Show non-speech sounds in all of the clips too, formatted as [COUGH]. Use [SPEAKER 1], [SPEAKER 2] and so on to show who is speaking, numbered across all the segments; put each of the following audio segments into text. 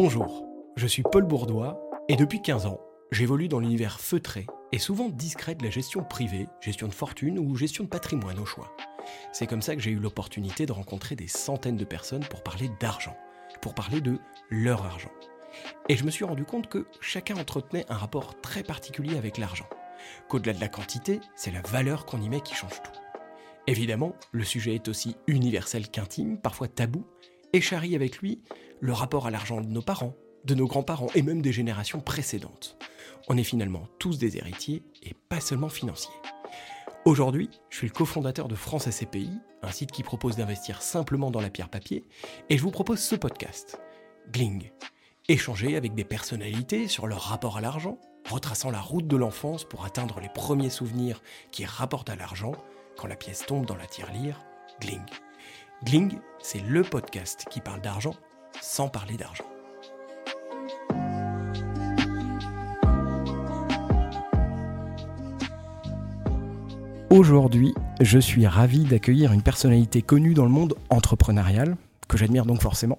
[SPEAKER 1] Bonjour, je suis Paul Bourdois et depuis 15 ans, j'évolue dans l'univers feutré et souvent discret de la gestion privée, gestion de fortune ou gestion de patrimoine au choix. C'est comme ça que j'ai eu l'opportunité de rencontrer des centaines de personnes pour parler d'argent, pour parler de leur argent. Et je me suis rendu compte que chacun entretenait un rapport très particulier avec l'argent, qu'au-delà de la quantité, c'est la valeur qu'on y met qui change tout. Évidemment, le sujet est aussi universel qu'intime, parfois tabou, et charrie avec lui le rapport à l'argent de nos parents, de nos grands-parents et même des générations précédentes. On est finalement tous des héritiers et pas seulement financiers. Aujourd'hui, je suis le cofondateur de France SCPI, un site qui propose d'investir simplement dans la pierre papier, et je vous propose ce podcast, Gling. Échanger avec des personnalités sur leur rapport à l'argent, retraçant la route de l'enfance pour atteindre les premiers souvenirs qui rapportent à l'argent quand la pièce tombe dans la tirelire, Gling. Gling, c'est le podcast qui parle d'argent sans parler d'argent. Aujourd'hui, je suis ravi d'accueillir une personnalité connue dans le monde entrepreneurial, que j'admire donc forcément,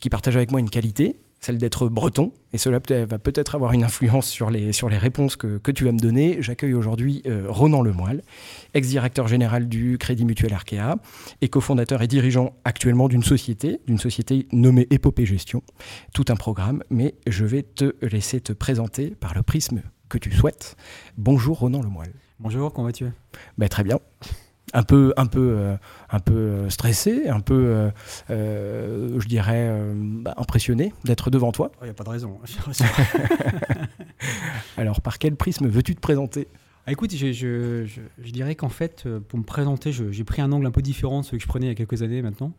[SPEAKER 1] qui partage avec moi une qualité, celle d'être breton, et cela va peut-être avoir une influence sur les, sur les réponses que, que tu vas me donner. J'accueille aujourd'hui euh, Ronan Lemoyle, ex-directeur général du Crédit Mutuel Arkea, et cofondateur et dirigeant actuellement d'une société, d'une société nommée Épopée Gestion. Tout un programme, mais je vais te laisser te présenter par le prisme que tu souhaites. Bonjour Ronan Lemoyle.
[SPEAKER 2] Bonjour, comment vas-tu?
[SPEAKER 1] Ben, Très bien un peu, un peu, euh, un peu euh, stressé, un peu, euh, je dirais, bah, impressionné d'être devant toi.
[SPEAKER 2] Il n'y a pas de raison. [LAUGHS]
[SPEAKER 1] Alors, par quel prisme veux-tu te présenter?
[SPEAKER 2] Ah, écoute, je, je, je, dirais qu'en fait, pour me présenter, j'ai pris un angle un peu différent de celui que je prenais il y a quelques années maintenant.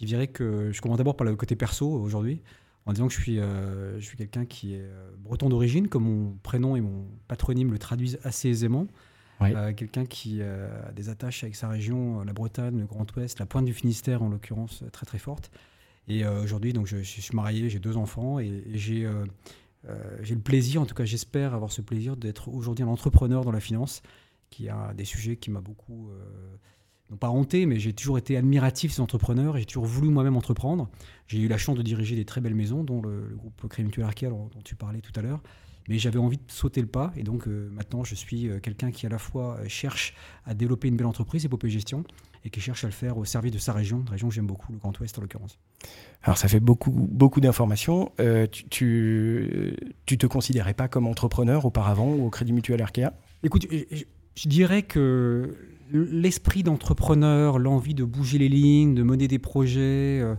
[SPEAKER 2] Je dirais que je commence d'abord par le côté perso aujourd'hui, en disant que je suis, je suis quelqu'un qui est breton d'origine, comme mon prénom et mon patronyme le traduisent assez aisément. Euh, quelqu'un qui euh, a des attaches avec sa région, euh, la Bretagne, le Grand Ouest, la pointe du Finistère en l'occurrence, très très forte. Et aujourd'hui, donc je, suis marié, j'ai deux enfants et, j'ai j'ai le plaisir, en tout cas j'espère avoir ce plaisir d'être aujourd'hui un entrepreneur dans la finance, qui a des sujets qui m'a beaucoup, non pas hanté, mais j'ai toujours été admiratif ces entrepreneurs, j'ai toujours voulu moi-même entreprendre. J'ai eu la chance de diriger des très belles maisons, dont le, groupe Crédit Mutuel dont tu parlais tout à l'heure. Mais j'avais envie de sauter le pas. Et donc euh, maintenant, je suis euh, quelqu'un qui à la fois euh, cherche à développer une belle entreprise, Épopée Gestion, et qui cherche à le faire au service de sa région, une région que j'aime beaucoup, le Grand Ouest en l'occurrence.
[SPEAKER 1] Alors ça fait beaucoup, beaucoup d'informations. tu, tu, tu, te considérais pas comme entrepreneur auparavant au Crédit Mutuel Arkea?
[SPEAKER 2] Écoute, je, dirais que l'esprit d'entrepreneur, l'envie de bouger les lignes, de mener des projets, euh,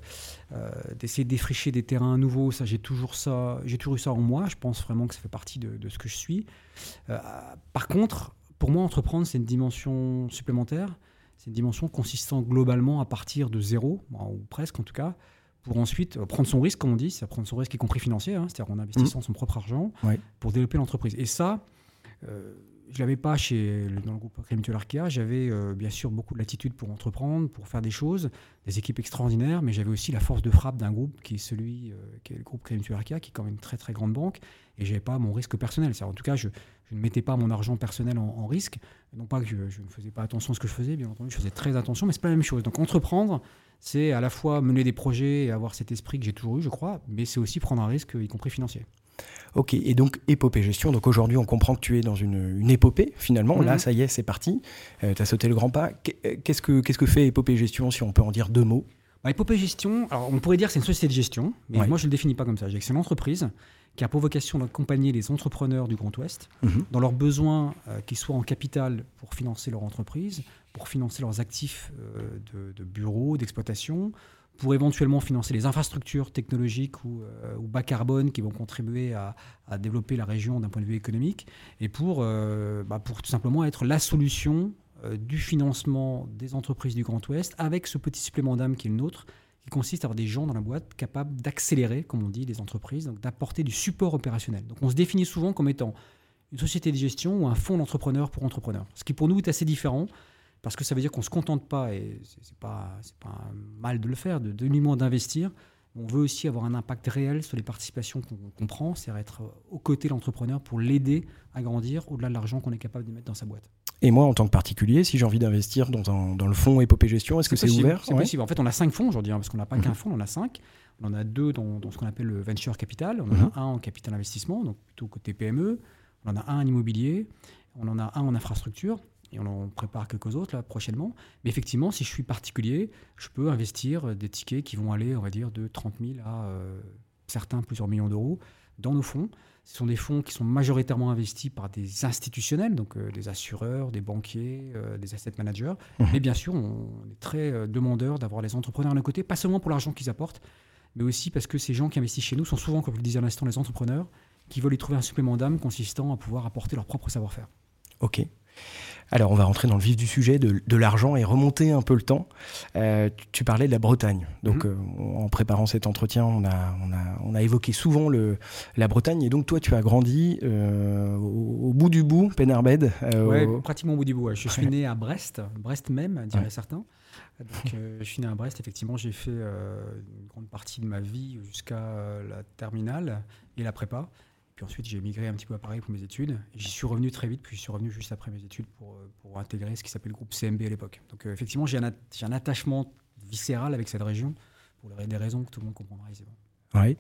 [SPEAKER 2] euh, d'essayer de défricher des terrains nouveaux, ça j'ai toujours ça, j'ai toujours eu ça en moi. Je pense vraiment que ça fait partie de, ce que je suis. Euh, par contre, pour moi, entreprendre c'est une dimension supplémentaire. C'est une dimension consistant globalement à partir de zéro, ou presque en tout cas, pour ensuite prendre son risque, comme on dit, c'est prendre son risque y compris financier, hein, c'est-à-dire en investissant mmh. son propre argent pour développer l'entreprise. Et ça, je l'avais pas chez, dans le groupe Crédit Mutuel Arkea. J'avais euh, bien sûr beaucoup de latitude pour entreprendre, pour faire des choses, des équipes extraordinaires, mais j'avais aussi la force de frappe d'un groupe qui est celui euh, qui est le groupe Crédit Mutuel Arkea, qui est quand même une très très grande banque, et j'avais pas mon risque personnel. En tout cas, je, je, ne mettais pas mon argent personnel en, risque. Non pas que je, ne faisais pas attention à ce que je faisais, bien entendu, je faisais très attention, mais c'est pas la même chose. Donc entreprendre, c'est à la fois mener des projets et avoir cet esprit que j'ai toujours eu, je crois, mais c'est aussi prendre un risque, y compris financier.
[SPEAKER 1] Ok, et donc épopée gestion. Donc aujourd'hui, on comprend que tu es dans une, épopée, finalement. Là, mhm. ça y est, c'est parti. Euh, tu as sauté le grand pas. Euh, qu'est-ce que, qu'est-ce que fait épopée gestion, si on peut en dire deux mots?
[SPEAKER 2] Bah, Épopée gestion, alors on pourrait dire que c'est une société de gestion, mais moi je ne le définis pas comme ça. C'est une entreprise qui a pour vocation d'accompagner les entrepreneurs du Grand Ouest mhm. dans leurs besoins, euh, qu'ils soient en capital pour financer leur entreprise, pour financer leurs actifs de, de bureaux, d'exploitation, pour éventuellement financer les infrastructures technologiques ou, euh, bas carbone qui vont contribuer à, développer la région d'un point de vue économique, et pour, euh, bah, tout simplement être la solution euh, du financement des entreprises du Grand Ouest, avec ce petit supplément d'âme qui est le nôtre, qui consiste à avoir des gens dans la boîte capables d'accélérer, comme on dit, les entreprises, donc d'apporter du support opérationnel. Donc on se définit souvent comme étant une société de gestion ou un fonds d'entrepreneurs pour entrepreneurs, ce qui pour nous est assez différent parce que ça veut dire qu'on ne se contente pas, et ce n'est pas, pas mal de le faire, de, de d'investir. On veut aussi avoir un impact réel sur les participations qu'on prend, c'est-à-dire être aux côtés de l'entrepreneur pour l'aider à grandir au-delà de l'argent qu'on est capable de mettre dans sa boîte.
[SPEAKER 1] Et moi, en tant que particulier, si j'ai envie d'investir dans, dans, le fonds Épopée Gestion, est-ce que c'est ouvert
[SPEAKER 2] C'est possible. En fait, on a cinq fonds aujourd'hui, hein, parce qu'on n'a pas qu'un mhm. fonds, on en a cinq. On en a deux dans, dans ce qu'on appelle le venture capital. On en a mhm. un en capital investissement, donc plutôt côté PME. On en a un en immobilier. On en a un en infrastructure. Et on en prépare quelques autres là prochainement. Mais effectivement, si je suis particulier, je peux investir des tickets qui vont aller, on va dire, de 30 000 à euh, certains plusieurs millions d'euros dans nos fonds. Ce sont des fonds qui sont majoritairement investis par des institutionnels, donc euh, des assureurs, des banquiers, euh, des asset managers. Mmh. Mais bien sûr, on est très euh, demandeur d'avoir les entrepreneurs à nos côtés, pas seulement pour l'argent qu'ils apportent, mais aussi parce que ces gens qui investissent chez nous sont souvent, comme je le disais à l'instant, les entrepreneurs qui veulent y trouver un supplément d'âme consistant à pouvoir apporter leur propre savoir-faire.
[SPEAKER 1] Ok. Alors, on va rentrer dans le vif du sujet de, l'argent et remonter un peu le temps. Euh, tu, parlais de la Bretagne. Donc, mhm. euh, en préparant cet entretien, on a, on a, évoqué souvent le, la Bretagne. Et donc, toi, tu as grandi euh, au, bout du bout, Penarbed.
[SPEAKER 2] oui, pratiquement au bout du bout. Je suis né à Brest, Brest même, diraient certains. Donc, je suis né à Brest. Effectivement, j'ai fait une grande partie de ma vie jusqu'à la terminale et la prépa. Puis ensuite, j'ai migré un petit peu à Paris pour mes études. J'y suis revenu très vite, puis je suis revenu juste après mes études pour, euh, pour intégrer ce qui s'appelle le groupe CMB à l'époque. Donc euh, effectivement, j'ai un, un, attachement viscéral avec cette région, pour des raisons que tout le monde comprendra aisément.
[SPEAKER 1] Oui.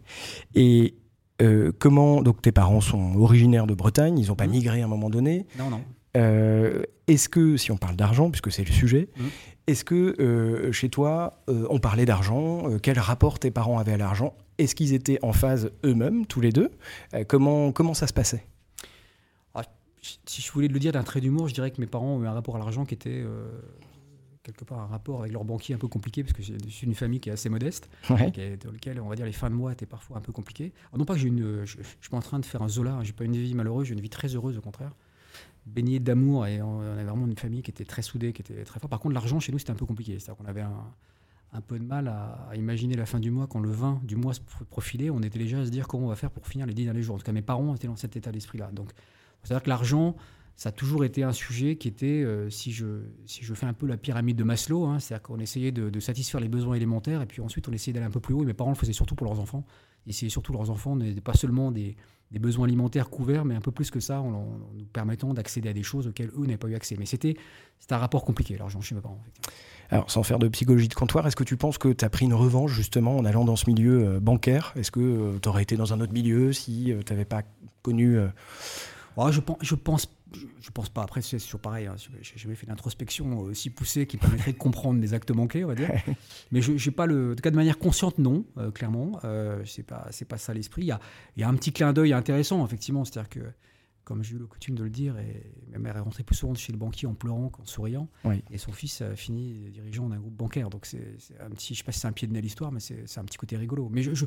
[SPEAKER 1] Et euh, comment, donc tes parents sont originaires de Bretagne, ils n'ont pas mmh. migré à un moment donné.
[SPEAKER 2] Non, non.
[SPEAKER 1] est-ce que, si on parle d'argent, puisque c'est le sujet, mmh. est-ce que chez toi, on parlait d'argent Quel rapport tes parents avaient à l'argent est-ce qu'ils étaient en phase eux-mêmes, tous les deux? Euh, comment, comment ça se passait?
[SPEAKER 2] Ah, Si je voulais le dire d'un trait d'humour, je dirais que mes parents ont eu un rapport à l'argent qui était euh, quelque part un rapport avec leur banquier un peu compliqué, parce que je suis une famille qui est assez modeste, dans laquelle on va dire les fins de mois étaient parfois un peu compliquées. non pas que j'ai une, je, ne suis pas en train de faire un Zola, hein, j'ai pas une vie malheureuse, j'ai une vie très heureuse au contraire. Baignée d'amour et on avait vraiment une famille qui était très soudée, qui était très forte. Par contre, l'argent chez nous c'était un peu compliqué, c'est-à-dire qu'on avait un, un peu de mal à, imaginer la fin du mois quand le 20 du mois se profilait. On était déjà à se dire comment on va faire pour finir les 10 derniers jours. En tout cas, mes parents étaient dans cet état d'esprit-là. Donc, c'est-à-dire que l'argent, ça a toujours été un sujet qui était, euh, si, je, si je fais un peu la pyramide de Maslow, hein, c'est-à-dire qu'on essayait de, satisfaire les besoins élémentaires et puis ensuite on essayait d'aller un peu plus haut. Et mes parents le faisaient surtout pour leurs enfants. Essayaient surtout leurs enfants, pas seulement des, des, besoins alimentaires couverts, mais un peu plus que ça, en, nous permettant d'accéder à des choses auxquelles eux n'avaient pas eu accès. Mais c'était un rapport compliqué, l'argent chez mes parents.
[SPEAKER 1] Alors, sans faire de psychologie de comptoir, est-ce que tu penses que tu as pris une revanche justement en allant dans ce milieu euh, bancaire? Est-ce que euh, tu aurais été dans un autre milieu si tu n'avais pas connu
[SPEAKER 2] je, pense, je pense je pense pas. Après, c'est toujours pareil. Hein. J'ai jamais fait d'introspection aussi poussée qui permettrait de comprendre des actes manqués, on va dire. Mais je n'ai pas le. En tout cas, de manière consciente, non, euh, clairement. Euh, c'est pas, c'est pas ça l'esprit. Il y a, y a, un petit clin d'œil intéressant, effectivement. C'est-à-dire que, comme j'ai eu le coutume de le dire, et ma mère est rentrée plus souvent chez le banquier en pleurant qu'en souriant. Et son fils a fini dirigeant d'un groupe bancaire. Donc, c'est, un petit. Je sais pas si c'est un pied de nez l'histoire, mais c'est, un petit côté rigolo. Mais je ne je,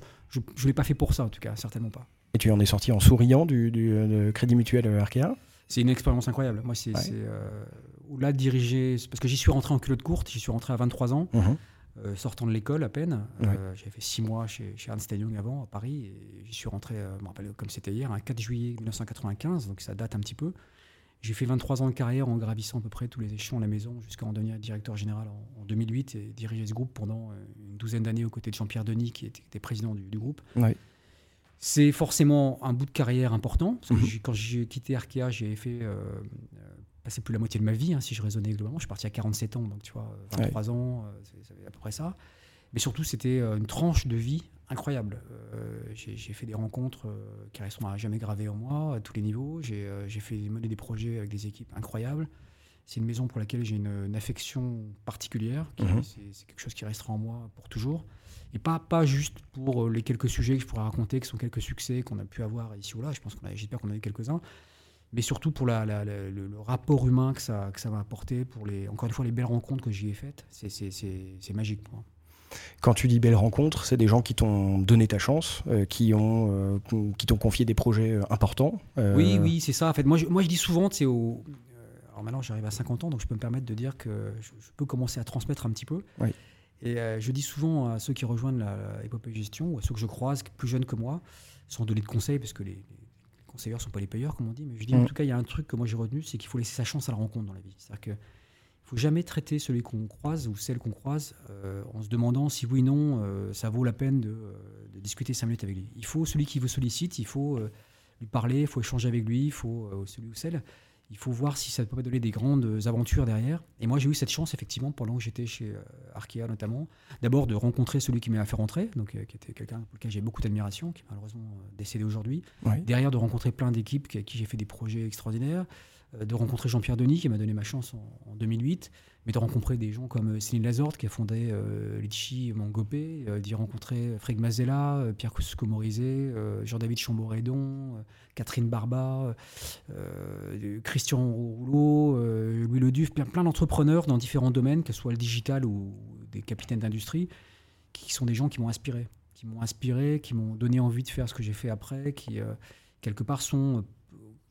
[SPEAKER 2] je, l'ai pas fait pour ça, en tout cas, certainement pas.
[SPEAKER 1] Et tu en es sorti en souriant du, du Crédit Mutuel Arkea?
[SPEAKER 2] C'est une expérience incroyable. Moi, c'est euh, là diriger, parce que j'y suis rentré en culotte courte, j'y suis rentré à 23 ans, mhm. euh, sortant de l'école à peine. Euh, J'avais fait 6 mois chez, chez Ernst Young avant, à Paris, et j'y suis rentré, je me rappelle comme c'était hier, un 4 juillet 1995, donc ça date un petit peu. J'ai fait 23 ans de carrière en gravissant à peu près tous les échelons de la maison jusqu'à en devenir directeur général en, 2008 et diriger ce groupe pendant une douzaine d'années aux côtés de Jean-Pierre Denis qui était, président du, du groupe. C'est forcément un bout de carrière important. Mhm. quand j'ai quitté Arkea, j'ai fait euh, passer plus la moitié de ma vie, hein, si je raisonnais globalement. Je suis parti à 47 ans, donc tu vois, 23 ans, euh, c'est à peu près ça. Mais surtout, c'était euh, une tranche de vie incroyable. j'ai fait des rencontres qui resteront à jamais gravées en moi, à tous les niveaux. J'ai fait mener des projets avec des équipes incroyables. C'est une maison pour laquelle j'ai une, affection particulière. Mhm. C'est quelque chose qui restera en moi pour toujours. Et pas, pas juste pour euh, les quelques sujets que je pourrais raconter, qui sont quelques succès qu'on a pu avoir ici ou là. Je pense qu'on j'espère qu'on a eu quelques-uns. Mais surtout pour la, le, rapport humain que ça, que ça va apporter, pour les, encore une fois, les belles rencontres que j'y ai faites. C'est magique pour moi.
[SPEAKER 1] Quand tu dis belles rencontres, c'est des gens qui t'ont donné ta chance, euh, qui ont euh, qui t'ont confié des projets importants.
[SPEAKER 2] Oui, oui, c'est ça. En fait, moi, je, moi, je dis souvent, c'est au. Alors maintenant, j'arrive à 50 ans, donc je peux me permettre de dire que je, je peux commencer à transmettre un petit peu. Oui. Et euh, je dis souvent à ceux qui rejoignent la, épopée gestion, ou à ceux que je croise plus jeunes que moi, sans donner de conseils, parce que les, conseillers ne sont pas les payeurs, comme on dit, mais je dis en mm. tout cas, il y a un truc que moi j'ai retenu, c'est qu'il faut laisser sa chance à la rencontre dans la vie. C'est-à-dire qu'il ne faut jamais traiter celui qu'on croise ou celle qu'on croise euh, en se demandant si oui ou non euh, ça vaut la peine de, discuter cinq minutes avec lui. Il faut celui qui vous sollicite, il faut lui parler, il faut échanger avec lui, il faut celui ou celle il faut voir si ça peut pas donner des grandes aventures derrière. Et moi, j'ai eu cette chance, effectivement, pendant que j'étais chez euh, Arkea notamment, d'abord de rencontrer celui qui m'a fait rentrer, donc, euh, qui était quelqu'un pour lequel j'ai beaucoup d'admiration, qui est malheureusement euh, décédé aujourd'hui. Derrière, de rencontrer plein d'équipes avec qui j'ai fait des projets extraordinaires. Euh, de rencontrer Jean-Pierre Denis, qui m'a donné ma chance en, 2008, mais de rencontrer des gens comme euh, Céline Lazorde, qui a fondé euh, Litchi Mangopé, d'y rencontrer Frédéric Mazella, Pierre Cusco-Morizet, Jean-David Chamboredon, Catherine Barba, Christian Rouleau, Louis Leduf, plein, plein d'entrepreneurs dans différents domaines, que ce soit le digital ou des capitaines d'industrie, qui sont des gens qui m'ont inspiré, qui m'ont inspiré, qui m'ont donné envie de faire ce que j'ai fait après, qui quelque part sont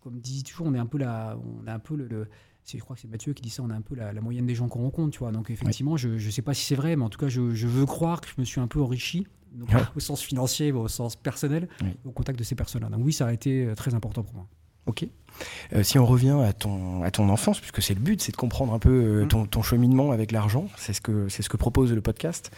[SPEAKER 2] comme dit toujours, on est un peu la, on a un peu le, je crois que c'est Mathieu qui dit ça, on a un peu la, moyenne des gens qu'on rencontre, tu vois. Donc effectivement, je ne sais pas si c'est vrai, mais en tout cas, je, veux croire que je me suis un peu enrichi, au sens financier, au sens personnel, au contact de ces personnes-là. Donc oui, ça a été euh, très important pour moi.
[SPEAKER 1] Ok. Euh, si on revient à ton, à ton enfance, puisque c'est le but, c'est de comprendre un peu euh, mmh. ton, ton, cheminement avec l'argent, c'est ce, que, ce que propose le podcast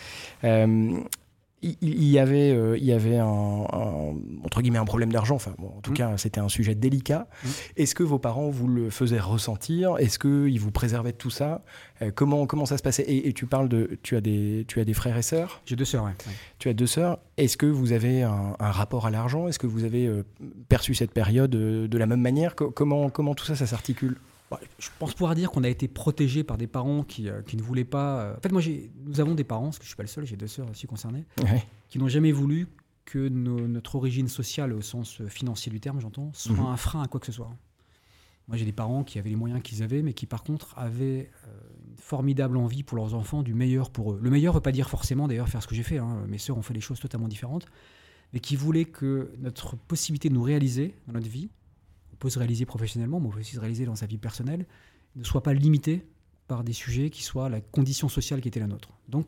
[SPEAKER 1] il y avait, euh, il y avait un, entre guillemets un problème d'argent. Enfin, en tout mmh. cas, c'était un sujet délicat. Mmh. Est-ce que vos parents vous le faisaient ressentir? Est-ce qu'ils vous préservaient de tout ça? Euh, comment, comment ça se passait? Et, tu parles de, tu as des, tu as des frères et sœurs?
[SPEAKER 2] J'ai deux sœurs, oui.
[SPEAKER 1] Tu as deux sœurs. Est-ce que vous avez un, rapport à l'argent? Est-ce que vous avez euh, perçu cette période de la même manière? Comment, comment tout ça, ça s'articule?
[SPEAKER 2] Je pense pouvoir dire qu'on a été protégé par des parents qui, euh, qui ne voulaient pas. Euh, en fait, moi, nous avons des parents, parce que je ne suis pas le seul, j'ai deux sœurs aussi concernées, qui n'ont jamais voulu que notre origine sociale, au sens euh, financier du terme, j'entends, soit mhm. un frein à quoi que ce soit. Moi, j'ai des parents qui avaient les moyens qu'ils avaient, mais qui, par contre, avaient une formidable envie pour leurs enfants, du meilleur pour eux. Le meilleur ne veut pas dire forcément, d'ailleurs, faire ce que j'ai fait. Hein. Mes sœurs ont fait des choses totalement différentes, mais qui voulaient que notre possibilité de nous réaliser dans notre vie, peut se réaliser professionnellement, mais on peut aussi se réaliser dans sa vie personnelle, ne soit pas limité par des sujets qui soient la condition sociale qui était la nôtre. Donc,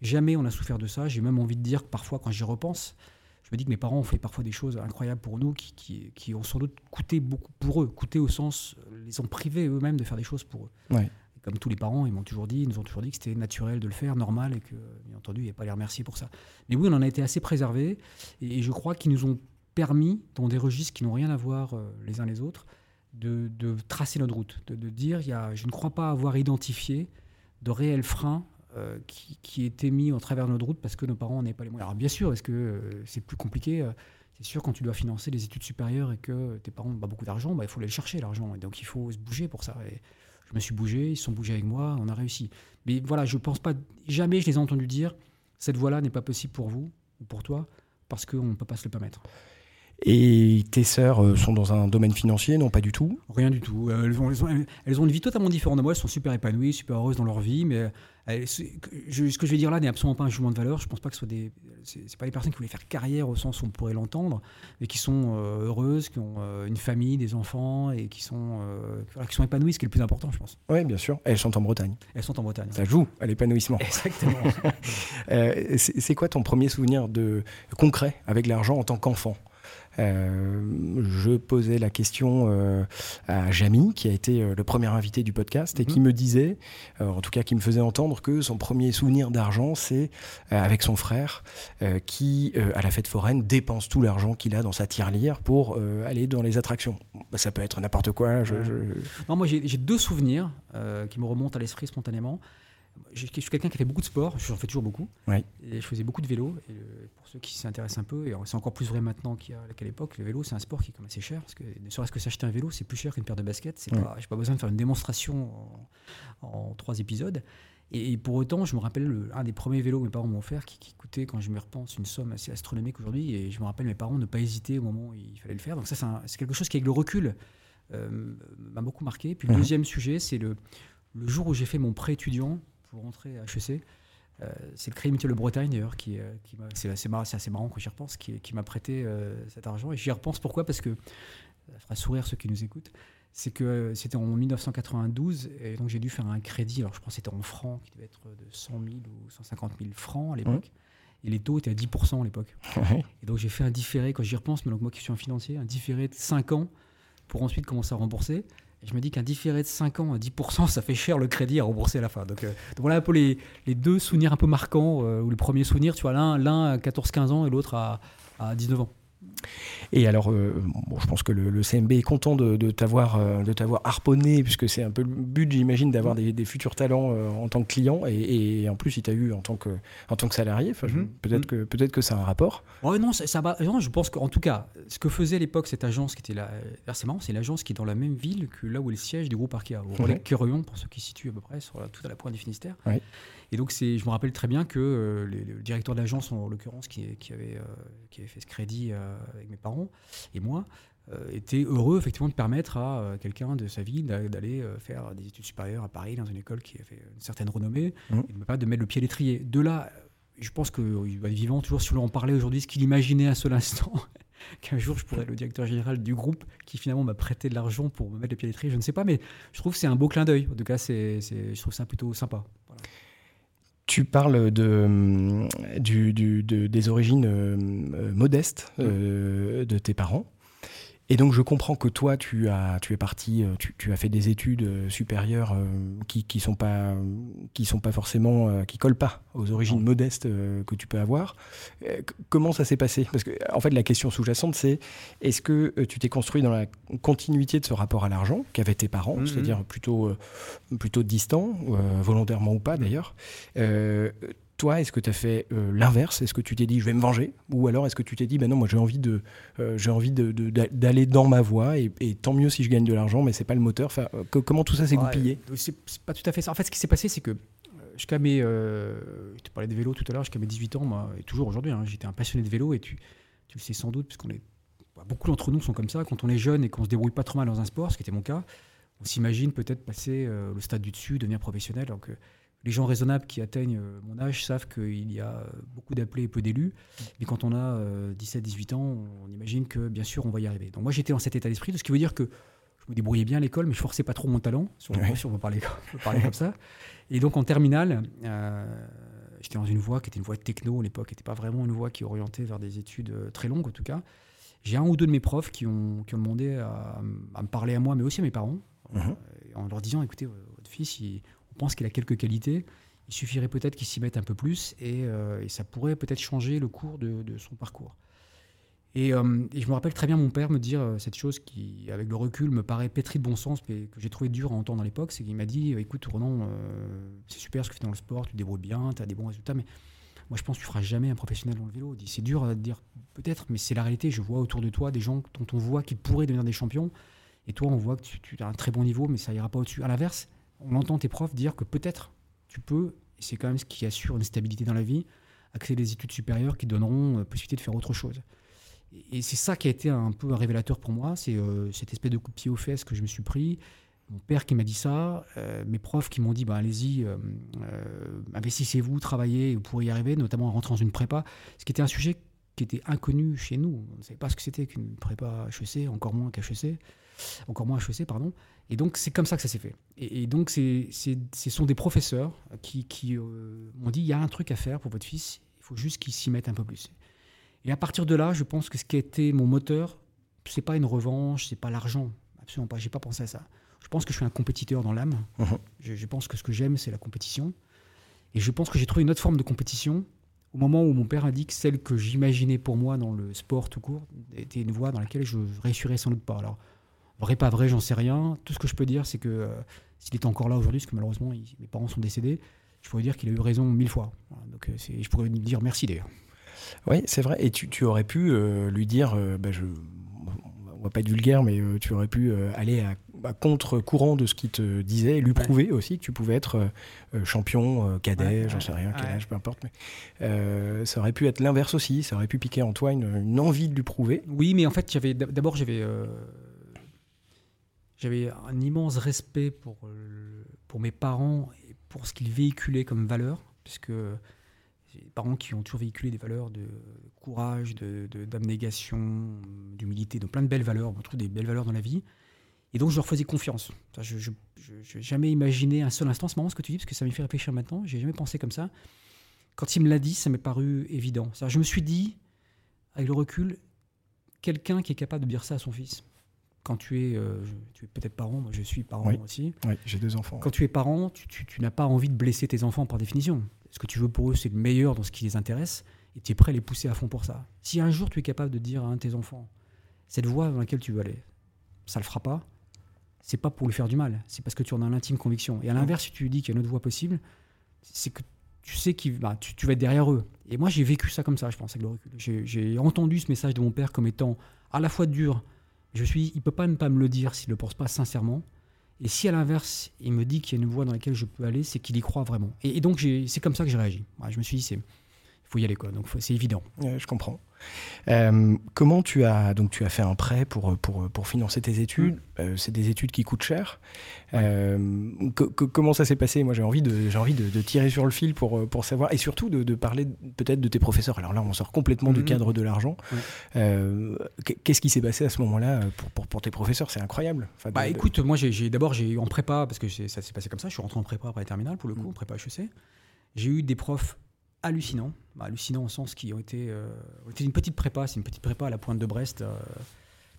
[SPEAKER 2] jamais on a souffert de ça. J'ai même envie de dire que parfois, quand j'y repense, je me dis que mes parents ont fait parfois des choses incroyables pour nous qui, qui, ont sans doute coûté beaucoup pour eux, coûté au sens, les ont privés eux-mêmes de faire des choses pour eux. Comme tous les parents, ils m'ont toujours dit, ils nous ont toujours dit que c'était naturel de le faire, normal, et que, bien entendu, il n'y a pas à les remercier pour ça. Mais oui, on en a été assez préservés, et je crois qu'ils nous ont permis, dans des registres qui n'ont rien à voir euh, les uns les autres, de, tracer notre route, de, dire, y a, je ne crois pas avoir identifié de réels freins euh, qui, qui, étaient mis au travers de notre route parce que nos parents n'avaient pas les moyens. Alors bien sûr, est-ce que euh, c'est plus compliqué C'est sûr, quand tu dois financer des études supérieures et que tes parents n'ont pas beaucoup d'argent, bah, il faut aller le chercher, l'argent. Donc il faut se bouger pour ça. Et je me suis bougé, ils se sont bougés avec moi, on a réussi. Mais voilà, je ne pense pas, jamais je les ai entendus dire, cette voie-là n'est pas possible pour vous ou pour toi, parce qu'on ne peut pas se le permettre.
[SPEAKER 1] Et tes sœurs euh, sont dans un domaine financier, non pas du tout
[SPEAKER 2] Rien du tout. Euh, elles ont, elles, ont, une vie totalement différente de moi. Elles sont super épanouies, super heureuses dans leur vie. Mais euh, ce que je vais dire là n'est absolument pas un jugement de valeur. Je ne pense pas que ce soit des. C'est pas des personnes qui voulaient faire carrière au sens où on pourrait l'entendre, mais qui sont heureuses, qui ont une famille, des enfants et qui sont, qui sont épanouies, ce qui est le plus important, je pense.
[SPEAKER 1] Oui, bien sûr. Elles sont en Bretagne.
[SPEAKER 2] Elles sont en Bretagne.
[SPEAKER 1] Ça joue à l'épanouissement.
[SPEAKER 2] Exactement. [LAUGHS]
[SPEAKER 1] c'est quoi ton premier souvenir de concret avec l'argent en tant qu'enfant? Je posais la question euh, à Jamy, qui a été euh, le premier invité du podcast, et qui mhm. me disait, en tout cas qui me faisait entendre que son premier souvenir d'argent, c'est avec son frère, qui, à la fête foraine, dépense tout l'argent qu'il a dans sa tirelire pour aller dans les attractions. Bah, ça peut être n'importe quoi.
[SPEAKER 2] Non, moi j'ai deux souvenirs qui me remontent à l'esprit spontanément je suis quelqu'un qui fait beaucoup de sport, j'en fais toujours beaucoup. Et je faisais beaucoup de vélo. Et pour ceux qui s'intéressent un peu, et c'est encore plus vrai maintenant qu'à l'époque, le vélo, c'est un sport qui est quand même assez cher. Parce que ne serait-ce que s'acheter un vélo, c'est plus cher qu'une paire de baskets. Je n'ai pas besoin de faire une démonstration en, trois épisodes. Et, pour autant, je me rappelle un des premiers vélos que mes parents m'ont offert qui, coûtait, quand je me repense, une somme assez astronomique aujourd'hui. Et je me rappelle mes parents ne pas hésiter au moment où il fallait le faire. Donc ça, c'est quelque chose qui, avec le recul, euh, m'a beaucoup marqué. Puis le deuxième sujet, c'est le, le jour où j'ai fait mon prêt étudiant pour rentrer à HEC. Euh, c'est le Crédit Mutuel de Bretagne d'ailleurs qui, euh, qui c'est assez marrant, assez marrant quand j'y repense, qui, qui m'a prêté euh, cet argent. Et j'y repense pourquoi? Parce que ça fera sourire ceux qui nous écoutent. C'est que c'était en 1992 et donc j'ai dû faire un crédit. Alors je pense que c'était en francs qui devait être de 100 000 ou 150 000 francs à l'époque. Et les taux étaient à 10% à l'époque. [LAUGHS] Et donc j'ai fait un différé, quand j'y repense, mais donc moi qui suis un financier, un différé de 5 ans pour ensuite commencer à rembourser je me dis qu'un différé de 5 ans à 10%, [LAUGHS] ça fait cher le crédit à rembourser à la fin. Donc, euh, voilà un peu les, deux souvenirs un peu marquants, euh, ou le premier souvenir, tu vois, l'un à 14-15 ans et l'autre à, à, 19 ans.
[SPEAKER 1] Et alors, euh, bon, je pense que le, CMB est content de, de t'avoir euh, harponné, puisque c'est un peu le but, j'imagine, d'avoir des, des, futurs talents euh, en tant que client, et, et en plus, il t'a eu en tant que, en tant que salarié. Mhm. Peut-être mhm. que, peut que ça a un rapport.
[SPEAKER 2] Ouais, non, ça, ça non, je pense qu'en tout cas, ce que faisait à l'époque cette agence, qui était là, c'est marrant, c'est l'agence qui est dans la même ville que là où est le siège du groupe Arkea, au Relais pour ceux qui situent à peu près, sur tout à la pointe du Finistère. Et donc, je me rappelle très bien que euh, le directeur de l'agence, en l'occurrence, qui, avait, euh, qui avait fait ce crédit euh, avec mes parents et moi, était heureux effectivement de permettre à quelqu'un de sa ville d'aller faire des études supérieures à Paris dans une école qui avait une certaine renommée mmh. et de de mettre le pied à l'étrier. De là, je pense qu'il va être vivant toujours si l'on en parlait aujourd'hui, ce qu'il imaginait à seul instant. [LAUGHS] qu'un jour je pourrais être le directeur général du groupe qui finalement m'a prêté de l'argent pour me mettre le pied à l'étrier, je ne sais pas, mais je trouve que c'est un beau clin d'œil. En tout cas, c'est, je trouve ça plutôt sympa.
[SPEAKER 1] Tu parles de, du, des origines euh, modestes euh, de tes parents. Et donc je comprends que toi, tu, as, tu es parti, euh, tu, as fait des études euh, supérieures euh, qui qui sont pas qui sont pas forcément qui collent pas aux origines modestes que tu peux avoir. comment ça s'est passé? Parce que en fait la question sous-jacente c'est est-ce que tu t'es construit dans la continuité de ce rapport à l'argent qu'avaient tes parents, mmh, mmh. c'est-à-dire plutôt plutôt distant, volontairement ou pas d'ailleurs? Toi, est-ce que tu as fait euh, l'inverse? Est-ce que tu t'es dit je vais me venger? Ou alors est-ce que tu t'es dit ben non, moi j'ai envie de euh, j'ai envie d'aller dans ma voie et, tant mieux si je gagne de l'argent, mais c'est pas le moteur. Enfin, comment tout ça s'est goupillé?
[SPEAKER 2] C'est pas tout à fait ça. En fait, ce qui s'est passé, c'est que jusqu'à mes je te parlais de vélo tout à l'heure, jusqu'à mes 18 ans, moi, et toujours aujourd'hui, hein, j'étais un passionné de vélo et tu, tu le sais sans doute, puisqu'on est bah, beaucoup d'entre nous sont comme ça. Quand on est jeune et qu'on se débrouille pas trop mal dans un sport, ce qui était mon cas, on s'imagine peut-être passer euh, le stade du dessus, devenir professionnel. Alors que les gens raisonnables qui atteignent euh, mon âge savent qu'il y a euh, beaucoup d'appelés et peu d'élus. Mais quand on a 17-18 euh, ans, on imagine que bien sûr on va y arriver. Donc moi j'étais dans cet état d'esprit, ce qui veut dire que je me débrouillais bien à l'école, mais je forçais pas trop mon talent, si on, veut parler, comme ça. Et donc en terminale, j'étais dans une voie qui était une voie techno à l'époque, qui n'était pas vraiment une voie qui orientait vers des études très longues en tout cas. J'ai un ou deux de mes profs qui ont, qui ont demandé à, me parler à moi, mais aussi à mes parents, mmh en leur disant écoutez, votre fils, il, pense qu'il a quelques qualités. Il suffirait peut-être qu'il s'y mette un peu plus et, euh, ça pourrait peut-être changer le cours de, son parcours. Euh, et, je me rappelle très bien mon père me dire euh, cette chose qui, avec le recul, me paraît pétri de bon sens, mais que j'ai trouvé dur à entendre à l'époque. C'est qu'il m'a dit Écoute, Ronan, c'est super ce que tu fais dans le sport, tu débrouilles bien, tu as des bons résultats, mais moi je pense que tu feras jamais un professionnel dans le vélo. C'est dur à dire peut-être, mais c'est la réalité. Je vois autour de toi des gens dont on voit qu'ils pourraient devenir des champions, et toi on voit que tu, tu as un très bon niveau, mais ça ira pas au-dessus. À l'inverse, on entend tes profs dire que peut-être tu peux, et c'est quand même ce qui assure une stabilité dans la vie, accéder à des études supérieures qui donneront euh, possibilité de faire autre chose. Et c'est ça qui a été un peu un révélateur pour moi, c'est euh, cette espèce de coup de pied aux fesses que je me suis pris. Mon père qui m'a dit ça, euh, mes profs qui m'ont dit bah, allez-y, investissez-vous, travaillez, vous pourrez y arriver, notamment en rentrant dans une prépa, ce qui était un sujet qui était inconnu chez nous. On ne savait pas ce que c'était qu'une prépa HEC, encore moins qu'HEC, encore moins HEC, pardon. Et donc, c'est comme ça que ça s'est fait. Et, donc, c'est, ce sont des professeurs qui, qui euh, m'ont dit il y a un truc à faire pour votre fils, il faut juste qu'il s'y mette un peu plus. Et à partir de là, je pense que ce qui a été mon moteur, c'est pas une revanche, c'est pas l'argent. Absolument pas. J'ai pas pensé à ça. Je pense que je suis un compétiteur dans l'âme. Je, pense que ce que j'aime, c'est la compétition. Et je pense que j'ai trouvé une autre forme de compétition au moment où mon père a dit que celle que j'imaginais pour moi dans le sport tout court était une voie dans laquelle je réussirais sans doute pas. Alors, Vrai, pas vrai, j'en sais rien. Tout ce que je peux dire, c'est que euh, s'il est encore là aujourd'hui, parce que malheureusement, mes parents sont décédés, je pourrais dire qu'il a eu raison mille fois. donc, euh, je pourrais lui dire merci d'ailleurs.
[SPEAKER 1] Oui, c'est vrai. Et tu, aurais pu euh, lui dire, bah, je, on va pas être vulgaire, mais tu aurais pu aller à, contre-courant de ce qu'il te disait et lui prouver aussi que tu pouvais être champion, cadet, j'en sais rien, quel âge, peu importe. Mais ça aurait pu être l'inverse aussi. Ça aurait pu piquer en toi une, une envie de lui prouver.
[SPEAKER 2] Oui, mais en fait, d'abord, j'avais j'avais un immense respect pour, pour mes parents et pour ce qu'ils véhiculaient comme valeurs, puisque j'ai des parents qui ont toujours véhiculé des valeurs de courage, d'abnégation, de, d'humilité, de plein de belles valeurs. On trouve des belles valeurs dans la vie. Et donc, je leur faisais confiance. Je n'ai jamais imaginé un seul instant, c'est marrant ce que tu dis, parce que ça me fait réfléchir maintenant, j'ai jamais pensé comme ça. Quand il me l'a dit, ça m'est paru évident. Je me suis dit, avec le recul, quelqu'un qui est capable de dire ça à son fils, quand tu es, euh, tu es peut-être parent, moi je suis parent aussi.
[SPEAKER 1] Oui, j'ai deux enfants.
[SPEAKER 2] Quand tu es parent, tu, n'as pas envie de blesser tes enfants par définition. Ce que tu veux pour eux, c'est le meilleur dans ce qui les intéresse. et tu es prêt à les pousser à fond pour ça. Si un jour tu es capable de dire à un de tes enfants, cette voie dans laquelle tu veux aller, ça le fera pas, c'est pas pour lui faire du mal, c'est parce que tu en as l'intime conviction. Et à l'inverse, si tu lui dis qu'il y a une autre voie possible, c'est que tu sais que bah, tu, tu, vas être derrière eux. Et moi, j'ai vécu ça comme ça, je pense, avec le recul. J'ai entendu ce message de mon père comme étant à la fois dur. Je suis, il peut pas ne pas me le dire s'il ne le pense pas sincèrement. Et si à l'inverse, il me dit qu'il y a une voie dans laquelle je peux aller, c'est qu'il y croit vraiment. Et, donc, c'est comme ça que j'ai réagi. je me suis dit, il faut y aller, quoi. Donc, c'est évident.
[SPEAKER 1] je comprends. Euh, comment tu as donc tu as fait un prêt pour pour, pour financer tes études? Mm. euh, C'est des études qui coûtent cher. Euh, comment ça s'est passé? Moi, j'ai envie de j'ai envie de, tirer sur le fil pour pour savoir et surtout de, parler peut-être de tes professeurs. Alors là, on sort complètement du mm-hmm. cadre de l'argent. Qu'est-ce qui s'est passé à ce moment-là pour, pour, tes professeurs? C'est incroyable.
[SPEAKER 2] bah écoute, moi j'ai d'abord j'ai en prépa parce que ça s'est passé comme ça. Je suis rentré en prépa après terminale pour le coup, mm. en prépa HEC. J'ai eu des profs hallucinants, bah, hallucinants au sens qui ont été, euh, une petite prépa, c'est une petite prépa à la pointe de Brest, euh,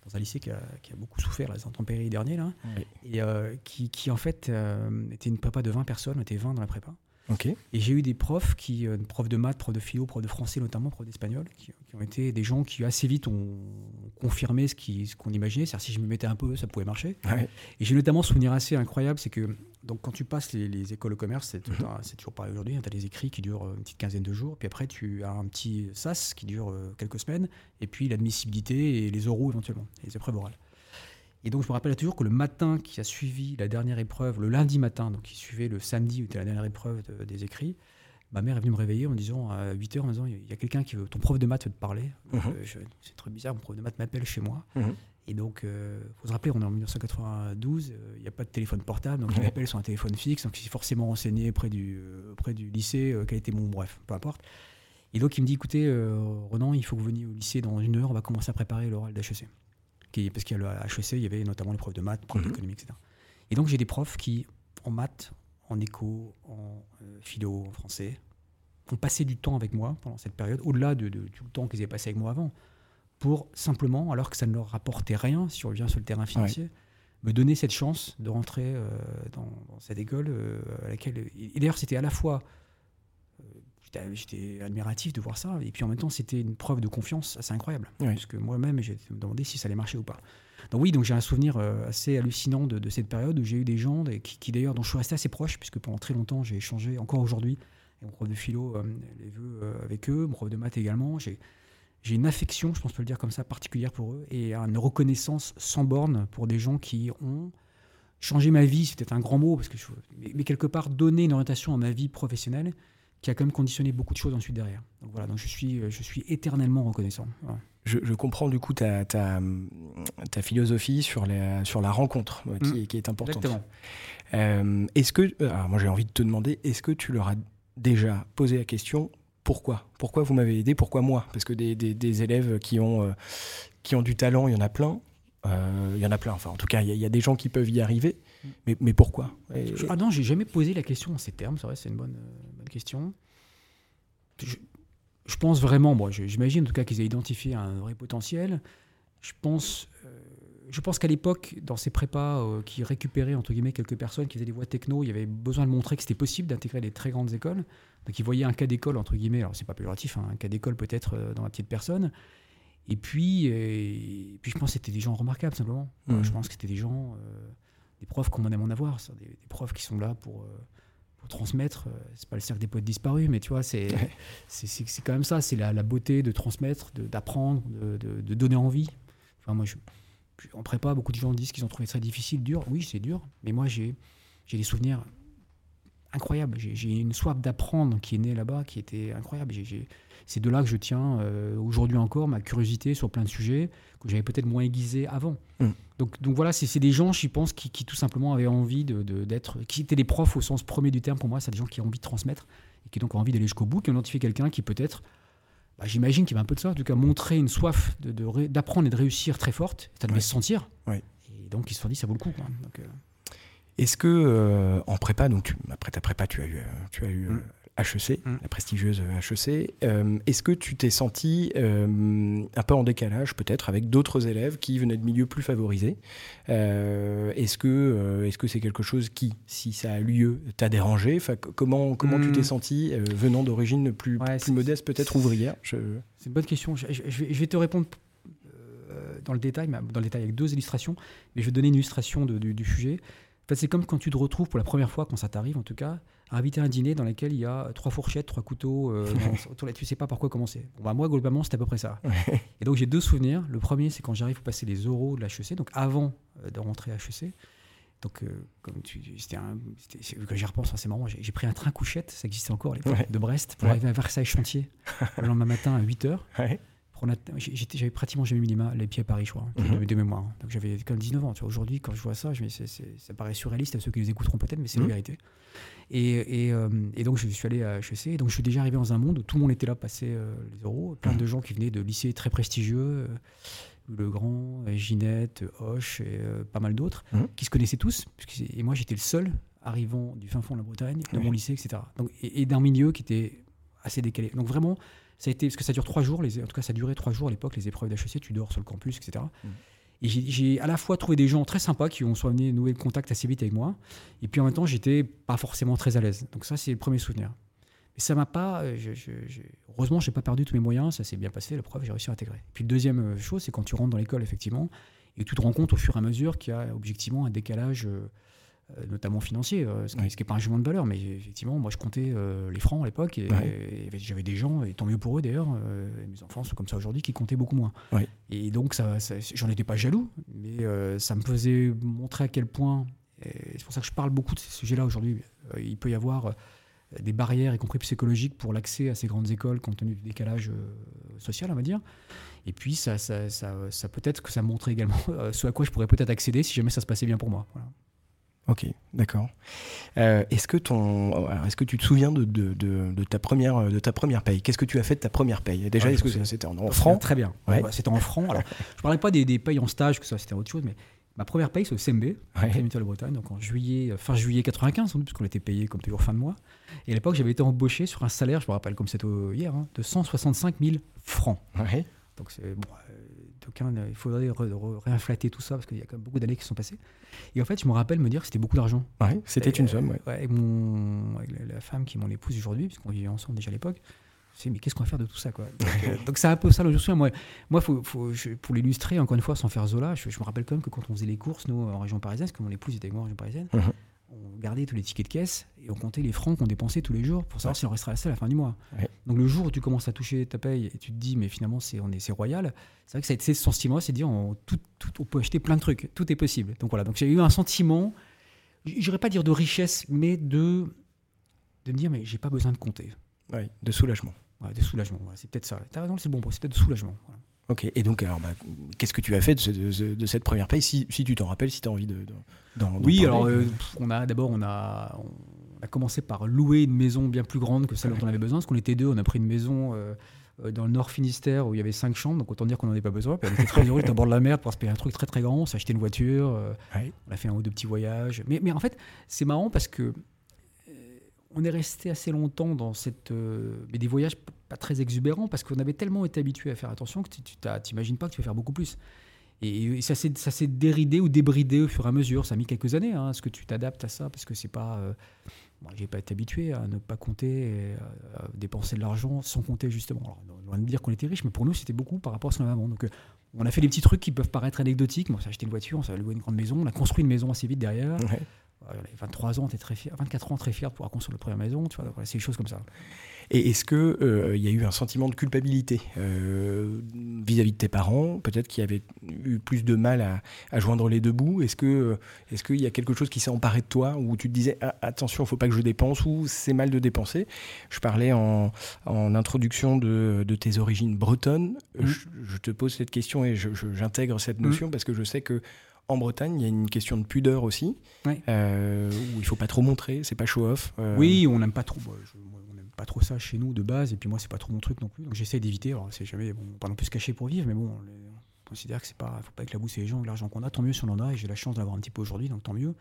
[SPEAKER 2] dans un lycée qui a, beaucoup souffert les intempéries derniers, là, et euh, qui, qui, en fait était une prépa de 20 personnes, on était 20 dans la prépa. Et j'ai eu des profs, qui, euh, profs de maths, profs de philo, profs de français notamment, profs d'espagnol, qui, ont été des gens qui assez vite ont confirmé ce qu'on ce imaginait. C'est-à-dire si je me mettais un peu, ça pouvait marcher. Et j'ai notamment un souvenir assez incroyable, c'est que donc quand tu passes les, écoles de commerce, c'est mhm. toujours pareil aujourd'hui, hein, tu as des écrits qui durent une petite quinzaine de jours, puis après tu as un petit SAS qui dure euh, quelques semaines, et puis l'admissibilité et les oraux éventuellement, les épreuves orales. Et donc, je me rappelle toujours que le matin qui a suivi la dernière épreuve, le lundi matin, donc qui suivait le samedi où était la dernière épreuve des écrits, ma mère est venue me réveiller en me disant à 8 h en me disant il y a quelqu'un qui veut, ton prof de maths veut te parler. Mhm. Euh, c'est trop bizarre, mon prof de maths m'appelle chez moi. Mhm. Et donc, il euh, faut se rappeler, on est en 1992, euh, il n'y a pas de téléphone portable, donc il appelle sur un téléphone fixe, donc il s'est forcément renseigné auprès du, auprès du lycée, quel était mon bref, peu importe. Et donc, il me dit écoutez, Renan, il faut que vous veniez au lycée dans une heure, on va commencer à préparer l'oral d'HEC parce qu'il y a le HEC, il y avait notamment l'épreuve de maths, l'épreuve mhm. d'économie, etc. Et donc j'ai des profs qui, en maths, en éco, en euh, philo, en français, ont passé du temps avec moi pendant cette période, au-delà de, du temps qu'ils avaient passé avec moi avant, pour simplement, alors que ça ne leur rapportait rien, si on revient sur le terrain financier, me donner cette chance de rentrer euh, dans, cette école euh, à laquelle... Et d'ailleurs, c'était à la fois j'étais admiratif de voir ça. Et puis en même temps, c'était une preuve de confiance assez incroyable. Parce que moi-même, j'ai demandé si ça allait marcher ou pas. Donc oui, donc j'ai un souvenir euh, assez hallucinant de, cette période où j'ai eu des gens qui, d'ailleurs, dont je suis resté assez proche, puisque pendant très longtemps, j'ai échangé, encore aujourd'hui, mon prof de philo, euh, les vœux euh, avec eux, mon prof de maths également. J'ai j'ai une affection, je pense peut le dire comme ça, particulière pour eux, et une reconnaissance sans borne pour des gens qui ont changé ma vie, c'est peut-être un grand mot, parce que je, mais, quelque part donné une orientation à ma vie professionnelle qui a quand même conditionné beaucoup de choses ensuite derrière. Donc voilà, donc je suis, euh, je suis éternellement reconnaissant.
[SPEAKER 1] Je, comprends du coup ta, ta, ta, philosophie sur, les, sur la rencontre euh, qui, mm. qui, est importante.
[SPEAKER 2] Exactement.
[SPEAKER 1] Euh, est-ce que, alors moi j'ai envie de te demander, est-ce que tu leur as déjà posé la question pourquoi? Pourquoi vous m'avez aidé? Pourquoi moi? Parce que des, des, des, élèves qui ont, qui ont du talent, il y en a plein. Il y en a plein. Enfin, en tout cas, il y, y, a des gens qui peuvent y arriver. Mais, mais pourquoi
[SPEAKER 2] Ah non, j'ai jamais posé la question en ces termes. C'est vrai, c'est une bonne, bonne question. Je, pense vraiment, moi, j'imagine en tout cas qu'ils aient identifié un vrai potentiel. Je pense, euh, je pense qu'à l'époque, dans ces prépas euh, qui récupéraient entre guillemets quelques personnes qui faisaient des voies techno, il y avait besoin de montrer que c'était possible d'intégrer des très grandes écoles. Donc ils voyaient un cas d'école entre guillemets. Alors c'est pas péjoratif, hein, un cas d'école peut-être euh, dans la petite personne. Et puis, et, puis je pense que c'était des gens remarquables simplement. Mmh. Je pense que c'était des gens des profs qu'on aime en avoir, des, des, profs qui sont là pour, euh, pour transmettre. Euh, c'est pas le cercle des poètes disparus, mais tu vois, c'est c'est quand même ça, c'est la, beauté de transmettre, d'apprendre, de, de, donner envie. Enfin, moi, je, en prépa, beaucoup de gens disent qu'ils ont trouvé ça difficile, dur. Oui, c'est dur, mais moi, j'ai des souvenirs incroyables. J'ai une soif d'apprendre qui est née là-bas, qui était incroyable. C'est de là que je tiens euh, aujourd'hui encore ma curiosité sur plein de sujets que j'avais peut-être moins aiguisé avant. Mm. Donc, donc voilà, c'est des gens, je pense, qui, tout simplement avaient envie d'être, de, qui étaient des profs au sens premier du terme pour moi, c'est des gens qui ont envie de transmettre et qui donc ont envie d'aller jusqu'au bout, qui ont identifié quelqu'un qui peut-être, bah, j'imagine qu'il y avait un peu de ça, en tout cas montrer une soif d'apprendre et de réussir très forte, ça devait se sentir. Et donc ils se sont dit, ça vaut le coup. Donc, euh,
[SPEAKER 1] est-ce que euh, en prépa, donc après ta prépa, tu as eu, tu as eu mm. HEC, mm. la prestigieuse HEC. Euh, est-ce que tu t'es senti euh, un peu en décalage peut-être avec d'autres élèves qui venaient de milieux plus favorisés? Euh, Est-ce que est-ce que c'est quelque chose qui, si ça a lieu, t'a dérangé? Comment comment tu t'es mm. senti venant d'origine plus, plus modeste, peut-être ouvrière
[SPEAKER 2] C'est une bonne question. Je, vais, te répondre dans le détail, dans le détail avec deux illustrations, mais je vais donner une illustration du, du sujet. Fait, c'est comme quand tu te retrouves pour la première fois, quand ça t'arrive en tout cas, à inviter un dîner dans lequel il y a trois fourchettes, trois couteaux, euh, [LAUGHS] là, tu sais pas par quoi commencer. Bon, bah, moi, globalement, c'est à peu près ça. et donc, j'ai deux souvenirs. Le premier, c'est quand j'arrive pour passer les oraux de l'HEC, donc avant euh, de rentrer à HEC. Donc, euh, comme tu, c'était un, quand j'y repense, c'est marrant, j'ai, pris un train couchette, ça existait encore à l'époque, de Brest, pour arriver à Versailles Chantier le lendemain matin à 8 h j'avais pratiquement jamais mis les, mains, les pieds à Paris, je crois, mm de mémoire. Donc j'avais quand même 19 ans. Aujourd'hui, quand je vois ça, je ça paraît surréaliste à ceux qui les écouteront peut-être, mais c'est la mhm. vérité. Et, et, euh, et, donc je suis allé à HEC. Et donc je suis déjà arrivé dans un monde où tout le monde était là, passer euh, les euros. Plein de mhm. gens qui venaient de lycées très prestigieux. Euh, le Grand, Ginette, Hoche et pas mal d'autres, mhm. qui se connaissaient tous. Et moi, j'étais le seul arrivant du fin fond de la Bretagne, de mon lycée, etc. Donc, et, et d'un milieu qui était assez décalé. Donc vraiment, ça a été, parce que ça dure trois jours, les, en tout cas ça durait trois jours à l'époque, les épreuves d'HEC, tu dors sur le campus, etc. Mm. Et j'ai à la fois trouvé des gens très sympas qui ont soit venu nouer le contact assez vite avec moi, et puis en même temps j'étais pas forcément très à l'aise. Donc ça c'est le premier souvenir. Mais ça m'a pas. Euh, je, je, je, heureusement, j'ai pas perdu tous mes moyens, ça s'est bien passé, la preuve, j'ai réussi à intégrer. Puis, deuxième euh, chose, c'est quand tu rentres dans l'école, effectivement, et tu te rends compte au fur et à mesure qu'il y a objectivement un décalage euh, notamment financier, euh, ce qui n'est pas un jugement de valeur, mais effectivement, moi je comptais euh, les francs à l'époque et, j'avais des gens, et tant mieux pour eux d'ailleurs, mes enfants sont comme ça aujourd'hui, qui comptaient beaucoup moins. Et donc ça, j'en étais pas jaloux, mais ça me faisait montrer à quel point, c'est pour ça que je parle beaucoup de ces sujets-là aujourd'hui, il peut y avoir des barrières, y compris psychologiques, pour l'accès à ces grandes écoles compte tenu du décalage social, on va dire. Et puis, ça, ça peut-être que ça montrait également [LAUGHS] ce à quoi je pourrais peut-être accéder si jamais ça se passait bien pour moi. Voilà.
[SPEAKER 1] Ok, d'accord. Euh, est-ce que ton, est-ce que tu te souviens de, de, de, ta première, de ta première paye? Qu'est-ce que tu as fait de ta première paye? Déjà, est-ce que c'était en, francs?
[SPEAKER 2] Très bien. Ouais. c'était en francs. Alors, je parlais pas des, des payes en stage, que ça c'était autre chose, mais ma première paye c'est au CMB, ouais. de Bretagne, donc en juillet, fin juillet 95, sans doute, puisqu'on était payé comme toujours fin de mois. Et à l'époque, j'avais été embauché sur un salaire, je me rappelle comme c'était hier, hein, de 165 000 francs. Donc c'est bon, il faudrait réinflater tout ça parce qu'il y a quand même beaucoup d'années qui sont passées. Et en fait, je me rappelle me dire que c'était beaucoup d'argent.
[SPEAKER 1] Ouais, c'était une somme.
[SPEAKER 2] Ouais. mon, la, femme qui est mon épouse aujourd'hui, puisqu'on vivait ensemble déjà à l'époque, je me mais qu'est-ce qu'on va faire de tout ça quoi? Euh, [LAUGHS] Donc, c'est un peu ça souviens. Moi, moi faut, faut, pour l'illustrer, encore une fois, sans faire Zola, je, me rappelle quand même que quand on faisait les courses, nous, en région parisienne, parce que mon épouse était avec moi en région parisienne, mhm on gardait tous les tickets de caisse et on comptait les francs qu'on dépensait tous les jours pour savoir si on resterait assez à la fin du mois. Donc le jour où tu commences à toucher ta paye et tu te dis mais finalement c'est on est c'est royal, c'est vrai que ça a été ce sentiment, c'est de dire on, tout, on peut acheter plein de trucs, tout est possible. Donc voilà, donc j'ai eu un sentiment, j'irais pas dire de richesse, mais de de me dire mais j'ai pas besoin de compter.
[SPEAKER 1] Oui, de soulagement.
[SPEAKER 2] Ouais, de soulagement, c'est peut-être ça. T'as raison, c'est bon, c'est peut-être de soulagement.
[SPEAKER 1] Ok, et donc, alors, bah, qu'est-ce que tu as fait de, cette première paye, si, tu t'en rappelles, si tu as envie de.
[SPEAKER 2] oui, alors, euh, on a d'abord, on a, on a commencé par louer une maison bien plus grande que celle dont on avait besoin, parce qu'on était deux, on a pris une maison. Euh, euh, dans le Nord Finistère où il y avait cinq chambres, donc autant dire qu'on n'en avait pas besoin. on était très heureux, d'être à bord de la mer pour se payer un truc très très grand. On s'est acheté une voiture, on a fait un ou deux petits voyages. Mais, mais en fait, c'est marrant parce que on est resté assez longtemps dans cette. mais des voyages pas très exubérant parce qu'on avait tellement été habitué à faire attention que tu t'imagines pas que tu vas faire beaucoup plus. Et, ça s'est déridé ou débridé au fur et à mesure. Ça a mis quelques années. Hein, ce que tu t'adaptes à ça parce que c'est pas. Euh, j'ai pas été habitué à ne pas compter, et à, dépenser de l'argent sans compter justement. Alors, loin de dire qu'on était riche, mais pour nous, c'était beaucoup par rapport à ce qu'on avait avant. Donc, euh, on a fait des petits trucs qui peuvent paraître anecdotiques. Moi, on s'est acheté une voiture, on s'est loué une grande maison, on a construit une maison assez vite derrière. Ouais. 23 ans, es très fier, 24 ans, très fier de pouvoir construire la première maison. Tu vois, c'est des choses comme ça.
[SPEAKER 1] Et est-ce qu'il euh, il y a eu un sentiment de culpabilité euh, vis-à-vis de tes parents Peut-être qu'ils avaient eu plus de mal à, joindre les deux bouts? Est-ce est qu'il y a quelque chose qui s'est emparé de toi où tu te disais ah, attention, il faut pas que je dépense ou c'est mal de dépenser? Je parlais en, en introduction de, de, tes origines bretonnes. Mmh. Je, te pose cette question et j'intègre cette mmh. notion parce que je sais que en Bretagne, il y a une question de pudeur aussi, euh, où il faut pas trop montrer, c'est pas show off.
[SPEAKER 2] Oui, on n'aime pas trop pas trop ça chez nous de base, et puis moi, c'est pas trop mon truc non plus. Donc j'essaie d'éviter. Alors, c'est jamais, pas non plus se cacher pour vivre, mais bon, on considère que c'est pas, faut pas éclabousser les gens avec l'argent qu'on a. Tant mieux si on en a, et j'ai la chance d'avoir un petit peu aujourd'hui, donc tant mieux.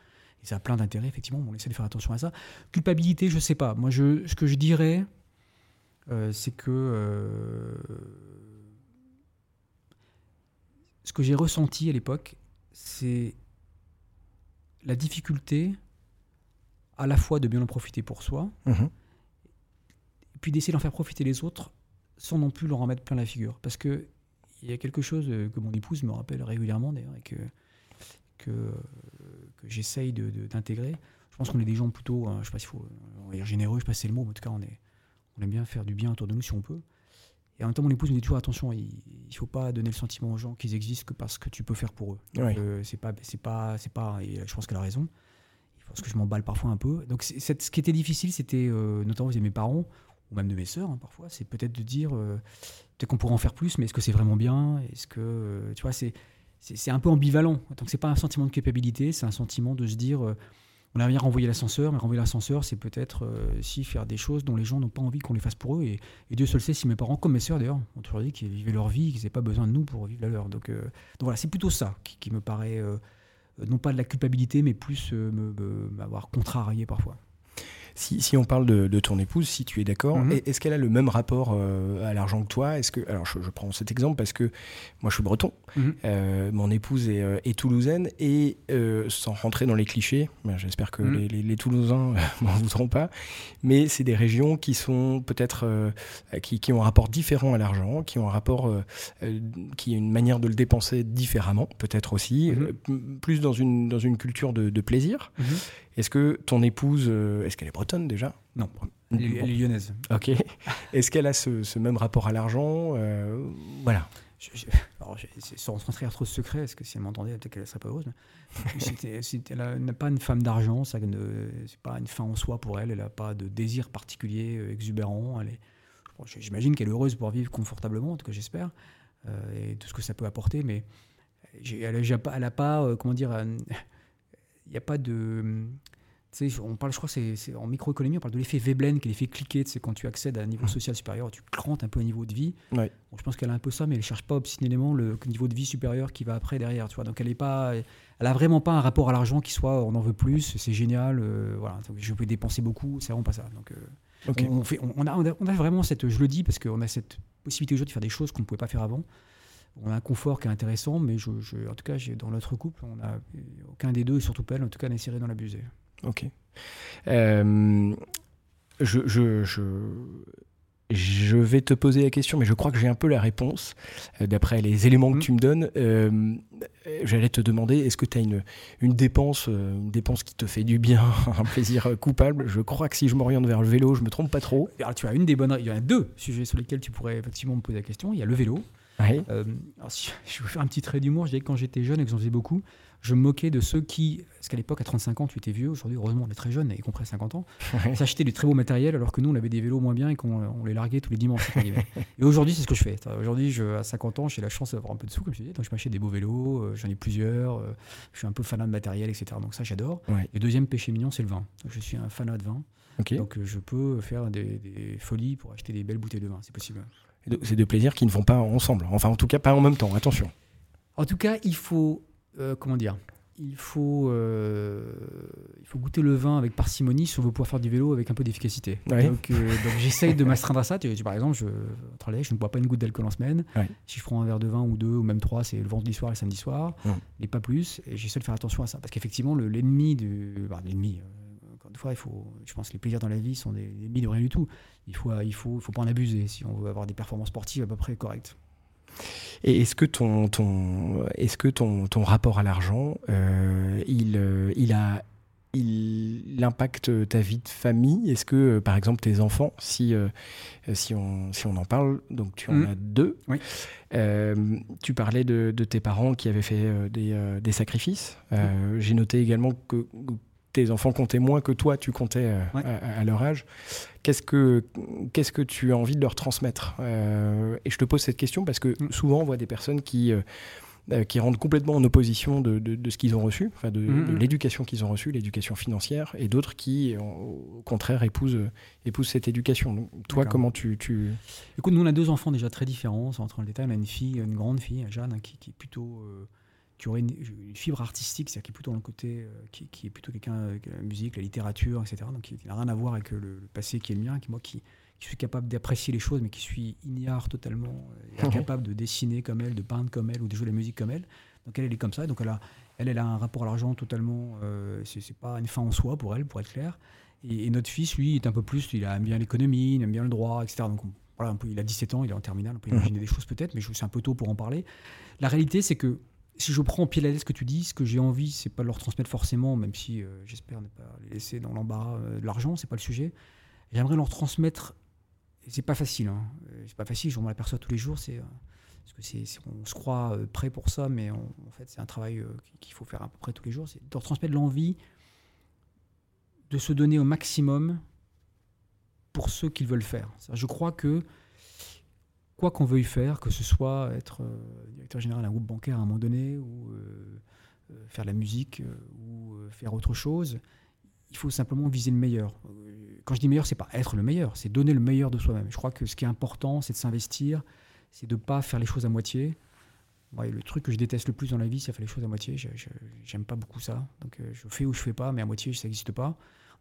[SPEAKER 2] Et ça a plein d'intérêts, effectivement. On essaie de faire attention à ça. Culpabilité, je sais pas. Moi, je, ce que je dirais, euh, c'est que euh, ce que j'ai ressenti à l'époque, c'est la difficulté à la fois de bien en profiter pour soi,
[SPEAKER 1] Mhm.
[SPEAKER 2] Puis d'essayer d'en faire profiter les autres sans non plus leur en mettre plein la figure. Parce que il y a quelque chose euh, que mon épouse me rappelle régulièrement d'ailleurs et que, que, euh, que j'essaye de- de- d'intégrer. Je pense qu'on est des gens plutôt, euh, je sais pas s'il faut, on dire généreux, je sais pas si c'est le mot, mais en tout cas on, est, on aime bien faire du bien autour de nous si on peut. Et en même temps, mon épouse me dit toujours attention, il ne faut pas donner le sentiment aux gens qu'ils existent que parce que tu peux faire pour eux. Euh, c'est pas, c'est pas, c'est pas. Et je pense qu'elle a raison. Parce que je m'emballe parfois un peu. Donc, ce qui était difficile, c'était euh, notamment de mes parents ou même de mes sœurs, hein, parfois, c'est peut-être de dire euh, peut-être qu'on pourrait en faire plus, mais est-ce que c'est vraiment bien? Est-ce que euh, tu vois, c'est c'est un peu ambivalent. Donc, c'est pas un sentiment de culpabilité, c'est un sentiment de se dire euh, on a bien renvoyé l'ascenseur, mais renvoyer l'ascenseur, c'est peut-être euh, si faire des choses dont les gens n'ont pas envie qu'on les fasse pour eux. Et, Dieu seul sait si mes parents, comme mes sœurs d'ailleurs, ont toujours dit qu'ils vivaient leur vie, qu'ils n'avaient pas besoin de nous pour vivre la leur. Donc, euh, donc voilà, c'est plutôt ça qui, qui me paraît, non pas de la culpabilité, mais plus m'avoir contrarié parfois.
[SPEAKER 1] Si, si on parle de, de ton épouse, si tu es d'accord,
[SPEAKER 2] Mhm.
[SPEAKER 1] est- est-ce qu'elle a le même rapport euh, à l'argent que toi? Est-ce que alors je, je prends cet exemple parce que moi je suis breton,
[SPEAKER 2] Mhm.
[SPEAKER 1] euh, mon épouse est, euh, est toulousaine et euh, sans rentrer dans les clichés, ben, j'espère que
[SPEAKER 2] Mhm.
[SPEAKER 1] les, les- les Toulousains [LAUGHS] m'en voudront pas, mais c'est des régions qui sont peut-être qui, qui ont un rapport différent à l'argent, qui ont un rapport qui ont une manière de le dépenser différemment, peut-être aussi, plus dans une dans une culture de, de plaisir. Est-ce que ton épouse, euh, est-ce qu'elle est bretonne déjà?
[SPEAKER 2] Non, elle, est- lyonnaise.
[SPEAKER 1] Ok. [LAUGHS] Est-ce qu'elle a ce, ce même rapport à l'argent Euh, Voilà.
[SPEAKER 2] Je- je- alors, je- sans rentrer à trop de secret, parce que si elle m'entendait, peut-être qu'elle serait pas heureuse. mais elle n'a pas une femme d'argent, ça ne- c'est pas une fin en soi pour elle. Elle n'a pas de désir particulier euh, exubérant. J'imagine qu'elle est heureuse pour vivre confortablement, en tout cas j'espère, et tout ce que ça peut apporter. Mais elle n'a pas, elle a pas comment dire, n'y a pas de tu sais, on parle, je crois, c'est en microéconomie, on parle de l'effet Veblen, qui est l'effet cliquet. C'est quand tu accèdes à un niveau social supérieur, tu crantes un peu au niveau de vie.
[SPEAKER 1] Ouais.
[SPEAKER 2] Bon, je pense qu'elle a un peu ça, mais elle cherche pas obstinément le niveau de vie supérieur qui va après derrière. Tu vois, donc elle est pas, elle a vraiment pas un rapport à l'argent qui soit, on en veut plus, c'est génial, euh, voilà. Je peux dépenser beaucoup, c'est vraiment pas ça. Donc euh, on, on fait, on a- on a vraiment cette, je le dis parce qu'on a cette possibilité aujourd'hui de faire des choses qu'on ne pouvait pas faire avant. On a un confort qui est intéressant, mais je, je- en tout cas, j'ai- dans notre couple, on a aucun des deux, et surtout pas elle, en tout cas, n'essaierait d'en abuser.
[SPEAKER 1] Ok. Euh, je, je, je, je vais te poser la question, mais je crois que j'ai un peu la réponse. euh, D'après les éléments que
[SPEAKER 2] Mhm.
[SPEAKER 1] tu me donnes, Euh, j'allais te demander, est-ce que tu as une, une, dépense, une dépense qui te fait du bien, [LAUGHS] un plaisir coupable? Je crois que si je m'oriente vers le vélo, je me trompe pas trop.
[SPEAKER 2] Alors, tu as une des bonnes, il y en a deux sujets sur lesquels tu pourrais effectivement me poser la question. Il y a le vélo.
[SPEAKER 1] Ouais.
[SPEAKER 2] Euh, alors, si je veux faire un petit trait d'humour, je dirais que quand j'étais jeune et que j'en faisais beaucoup, je me moquais de ceux qui, parce qu'à l'époque, à 35 ans, tu étais vieux, aujourd'hui, heureusement, on est très jeune, y compris à 50 ans, [LAUGHS]
[SPEAKER 1] Ouais.
[SPEAKER 2] s'acheter du très beau matériel alors que nous, on avait des vélos moins bien et qu'on on les larguait tous les dimanches. [LAUGHS] et aujourd'hui, c'est ce que je fais. Aujourd'hui, à 50 ans, j'ai la chance d'avoir un peu de sous, comme je disais, donc je m'achète des beaux vélos, euh, j'en ai plusieurs, euh, je suis un peu fanat de matériel, etc. Donc ça, j'adore. Et deuxième péché mignon, c'est le vin. Je suis un fanat de vin, donc euh, je peux faire des, des folies pour acheter des belles bouteilles de vin, c'est possible.
[SPEAKER 1] C'est deux plaisirs qui ne vont pas ensemble. Enfin, en tout cas, pas en même temps. Attention.
[SPEAKER 2] En tout cas, il faut, euh, comment dire, il faut, euh, il faut goûter le vin avec parcimonie si on veut pouvoir faire du vélo avec un peu d'efficacité.
[SPEAKER 1] Ouais.
[SPEAKER 2] Donc, euh, donc j'essaye de m'astreindre à ça. Tu, tu- par exemple, je, au travail, je ne bois pas une goutte d'alcool en semaine.
[SPEAKER 1] Ouais.
[SPEAKER 2] Si je prends un verre de vin ou deux ou même trois, c'est le vendredi soir et le samedi soir,
[SPEAKER 1] Mm.
[SPEAKER 2] et pas plus. Et j'essaie de faire attention à ça parce qu'effectivement, le- l'ennemi du, bah, l'ennemi. Euh, encore une fois, il faut, je pense que les plaisirs dans la vie sont des ennemis de rien du tout. Il faut, il faut, faut pas en abuser si on veut avoir des performances sportives à peu près correctes.
[SPEAKER 1] Et est-ce que ton, ton, est-ce que ton, ton rapport à l'argent, euh, il, euh, il a, il, impacte ta vie de famille? Est-ce que, euh, par exemple, tes enfants, si, euh, si, on, si on en parle, donc tu en
[SPEAKER 2] Mhm.
[SPEAKER 1] as deux,
[SPEAKER 2] Oui.
[SPEAKER 1] euh, tu parlais de, de tes parents qui avaient fait euh, des, euh, des sacrifices. Euh, J'ai noté également que tes enfants comptaient moins que toi, tu comptais euh,
[SPEAKER 2] Ouais.
[SPEAKER 1] à, à leur âge. Qu'est-ce que, qu'est-ce que tu as envie de leur transmettre Euh, Et je te pose cette question parce que
[SPEAKER 2] Mm.
[SPEAKER 1] souvent on voit des personnes qui, euh, qui rentrent complètement en opposition de, de- de ce qu'ils ont reçu, de,
[SPEAKER 2] Mm,
[SPEAKER 1] de
[SPEAKER 2] mm.
[SPEAKER 1] l'éducation qu'ils ont reçue, l'éducation financière, et d'autres qui, au contraire, épousent, épousent cette éducation. Donc, toi, comment tu... tu...
[SPEAKER 2] Écoute, nous on a deux enfants déjà très différents, sans entrer dans le détail. On a une fille, une grande fille, Jeanne, qui, qui est plutôt, qui aurait une, fibre artistique, c'est-à-dire qui est plutôt dans le côté, qui, est plutôt quelqu'un avec la musique, la littérature, etc. Donc qui n'a rien à voir avec le, passé qui est le mien, qui moi qui, suis capable d'apprécier les choses, mais qui suis ignare totalement, [LAUGHS] incapable de dessiner comme elle, de peindre comme elle ou de jouer la musique comme elle. Donc elle, elle est comme ça. Donc elle a, elle, elle a un rapport à l'argent totalement. Euh, c'est pas une fin en soi pour elle, pour être clair. Et, notre fils, lui, est un peu plus. Il aime bien l'économie, il aime bien le droit, etc. Donc voilà, il a 17 ans, il est en terminale. On peut [LAUGHS] imaginer des choses peut-être, mais c'est un peu tôt pour en parler. La réalité, c'est que si je prends en pied lettre ce que tu dis, ce que j'ai envie, c'est pas de leur transmettre forcément, même si euh, j'espère ne pas les laisser dans l'embarras euh, de l'argent, c'est pas le sujet. J'aimerais leur transmettre. C'est pas facile, hein. c'est pas facile. Je m'en aperçois tous les jours. C'est parce que c'est, on se croit euh, prêt pour ça, mais en fait, c'est un travail euh, qu'il faut faire à peu près tous les jours. C'est de transmettre l'envie de se donner au maximum pour ceux qu'ils veulent faire. Je crois que quoi qu'on veuille faire, que ce soit être euh, directeur général d'un groupe bancaire à un moment donné, ou faire de la musique, ou faire autre chose, il faut simplement viser le meilleur. Quand je dis meilleur, c'est pas être le meilleur, c'est donner le meilleur de soi-même. Je crois que ce qui est important, c'est de s'investir, c'est de ne pas faire les choses à moitié. le truc que je déteste le plus dans la vie, c'est faire les choses à moitié. J'aime pas beaucoup ça. Donc euh, je fais ou je fais pas, mais à moitié, ça n'existe pas.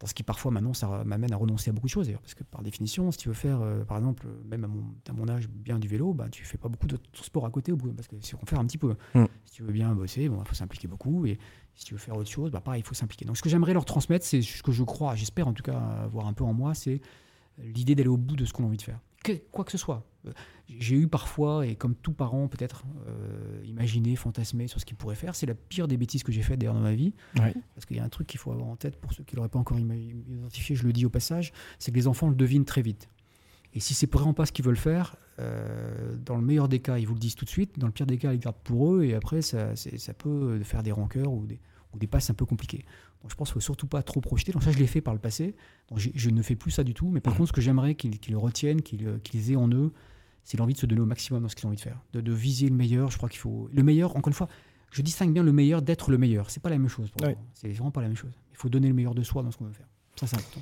[SPEAKER 2] Ce qui parfois maintenant, ça m'amène à renoncer à beaucoup de choses. Parce que par définition, si tu veux faire, euh, par exemple, même à mon, à mon, âge, bien du vélo, bah, tu fais pas beaucoup de sport à côté. Parce que si on fait un petit peu, mm. si tu veux bien bosser, il bon, faut s'impliquer beaucoup. Et si tu veux faire autre chose, bah, pareil, il faut s'impliquer. Donc ce que j'aimerais leur transmettre, c'est ce que je crois, j'espère en tout cas avoir un peu en moi, c'est l'idée d'aller au bout de ce qu'on a envie de faire quoi que ce soit. Euh, j'ai eu parfois, et comme tout parent peut-être, euh, imaginer, fantasmer sur ce qu'il pourrait faire. C'est la pire des bêtises que j'ai faites d'ailleurs dans ma vie. Parce qu'il y a un truc qu'il faut avoir en tête pour ceux qui ne l'auraient pas encore identifié, je le dis au passage, c'est que les enfants le devinent très vite. Et si c'est vraiment pas ce qu'ils veulent faire, euh, dans le meilleur des cas, ils vous le disent tout de suite. Dans le pire des cas, ils le gardent pour eux. Et après, ça, ça peut faire des rancœurs ou des, ou des passes un peu compliquées. Donc je pense qu'il ne faut surtout pas trop projeter. Donc ça, je l'ai fait par le passé. Donc je ne fais plus ça du tout. Mais par mmh. contre, ce que j'aimerais qu'ils retiennent, euh, qu'ils aient en eux, c'est l'envie de se donner au maximum dans ce qu'ils ont envie de faire. De, viser le meilleur. Je crois qu'il faut. Le meilleur, encore une fois, je distingue bien le meilleur d'être le meilleur. C'est pas la même chose pour moi. C'est vraiment pas la même chose. Il faut donner le meilleur de soi dans ce qu'on veut faire. Ça, c'est important.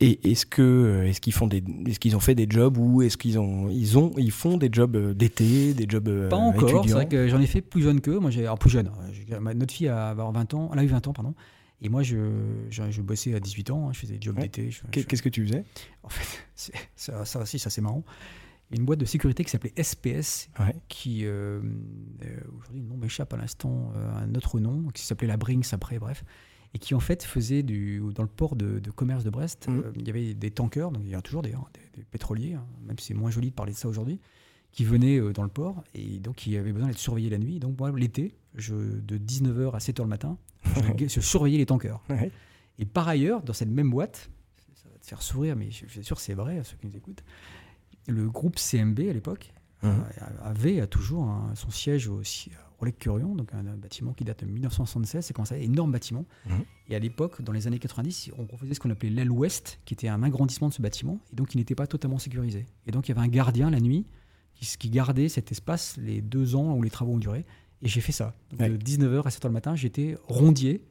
[SPEAKER 1] Et est-ce que euh, est-ce qu'ils font des est-ce qu'ils ont fait des jobs ou est-ce qu'ils ont ils ont ils font des jobs euh, d'été, des jobs
[SPEAKER 2] Pas encore, c'est vrai que j'en ai fait plus jeune qu'eux. Moi j'ai plus jeune. Notre fille a 20 ans, elle a eu 20 ans pardon. Et moi, je, je, bossais à 18 ans, hein, je faisais des jobs d'été.
[SPEAKER 1] Qu'est-ce que tu faisais?
[SPEAKER 2] En fait, [LAUGHS] ça, ça aussi, ça c'est marrant. Une boîte de sécurité qui s'appelait SPS, qui euh, aujourd'hui, le nom m'échappe à l'instant, un autre nom, qui s'appelait la Brinks après, bref et qui en fait faisait du, dans le port de, commerce de Brest, mmh. euh, il y avait des tankers, donc il y a toujours d'ailleurs des, pétroliers, hein, même si c'est moins joli de parler de ça aujourd'hui, qui venaient euh, dans le port et donc qui avaient besoin d'être surveillés la nuit. Donc moi, l'été, de 19h à 7h le matin, je, surveillais les tankers. Et par ailleurs, dans cette même boîte, ça va te faire sourire, mais je, suis sûr que c'est vrai à ceux qui nous écoutent, le groupe CMB à l'époque mmh. avait toujours son siège aussi Relais Curion, donc un, bâtiment qui date de 1976, c'est quand ça, énorme bâtiment. Mhm. Et à l'époque, dans les années 90, on faisait ce qu'on appelait l'aile ouest, qui était un agrandissement de ce bâtiment, et donc il n'était pas totalement sécurisé. Et donc il y avait un gardien la nuit qui, qui gardait cet espace les deux ans où les travaux ont duré. Et j'ai fait ça. De 19h à 7h le matin, j'étais rondier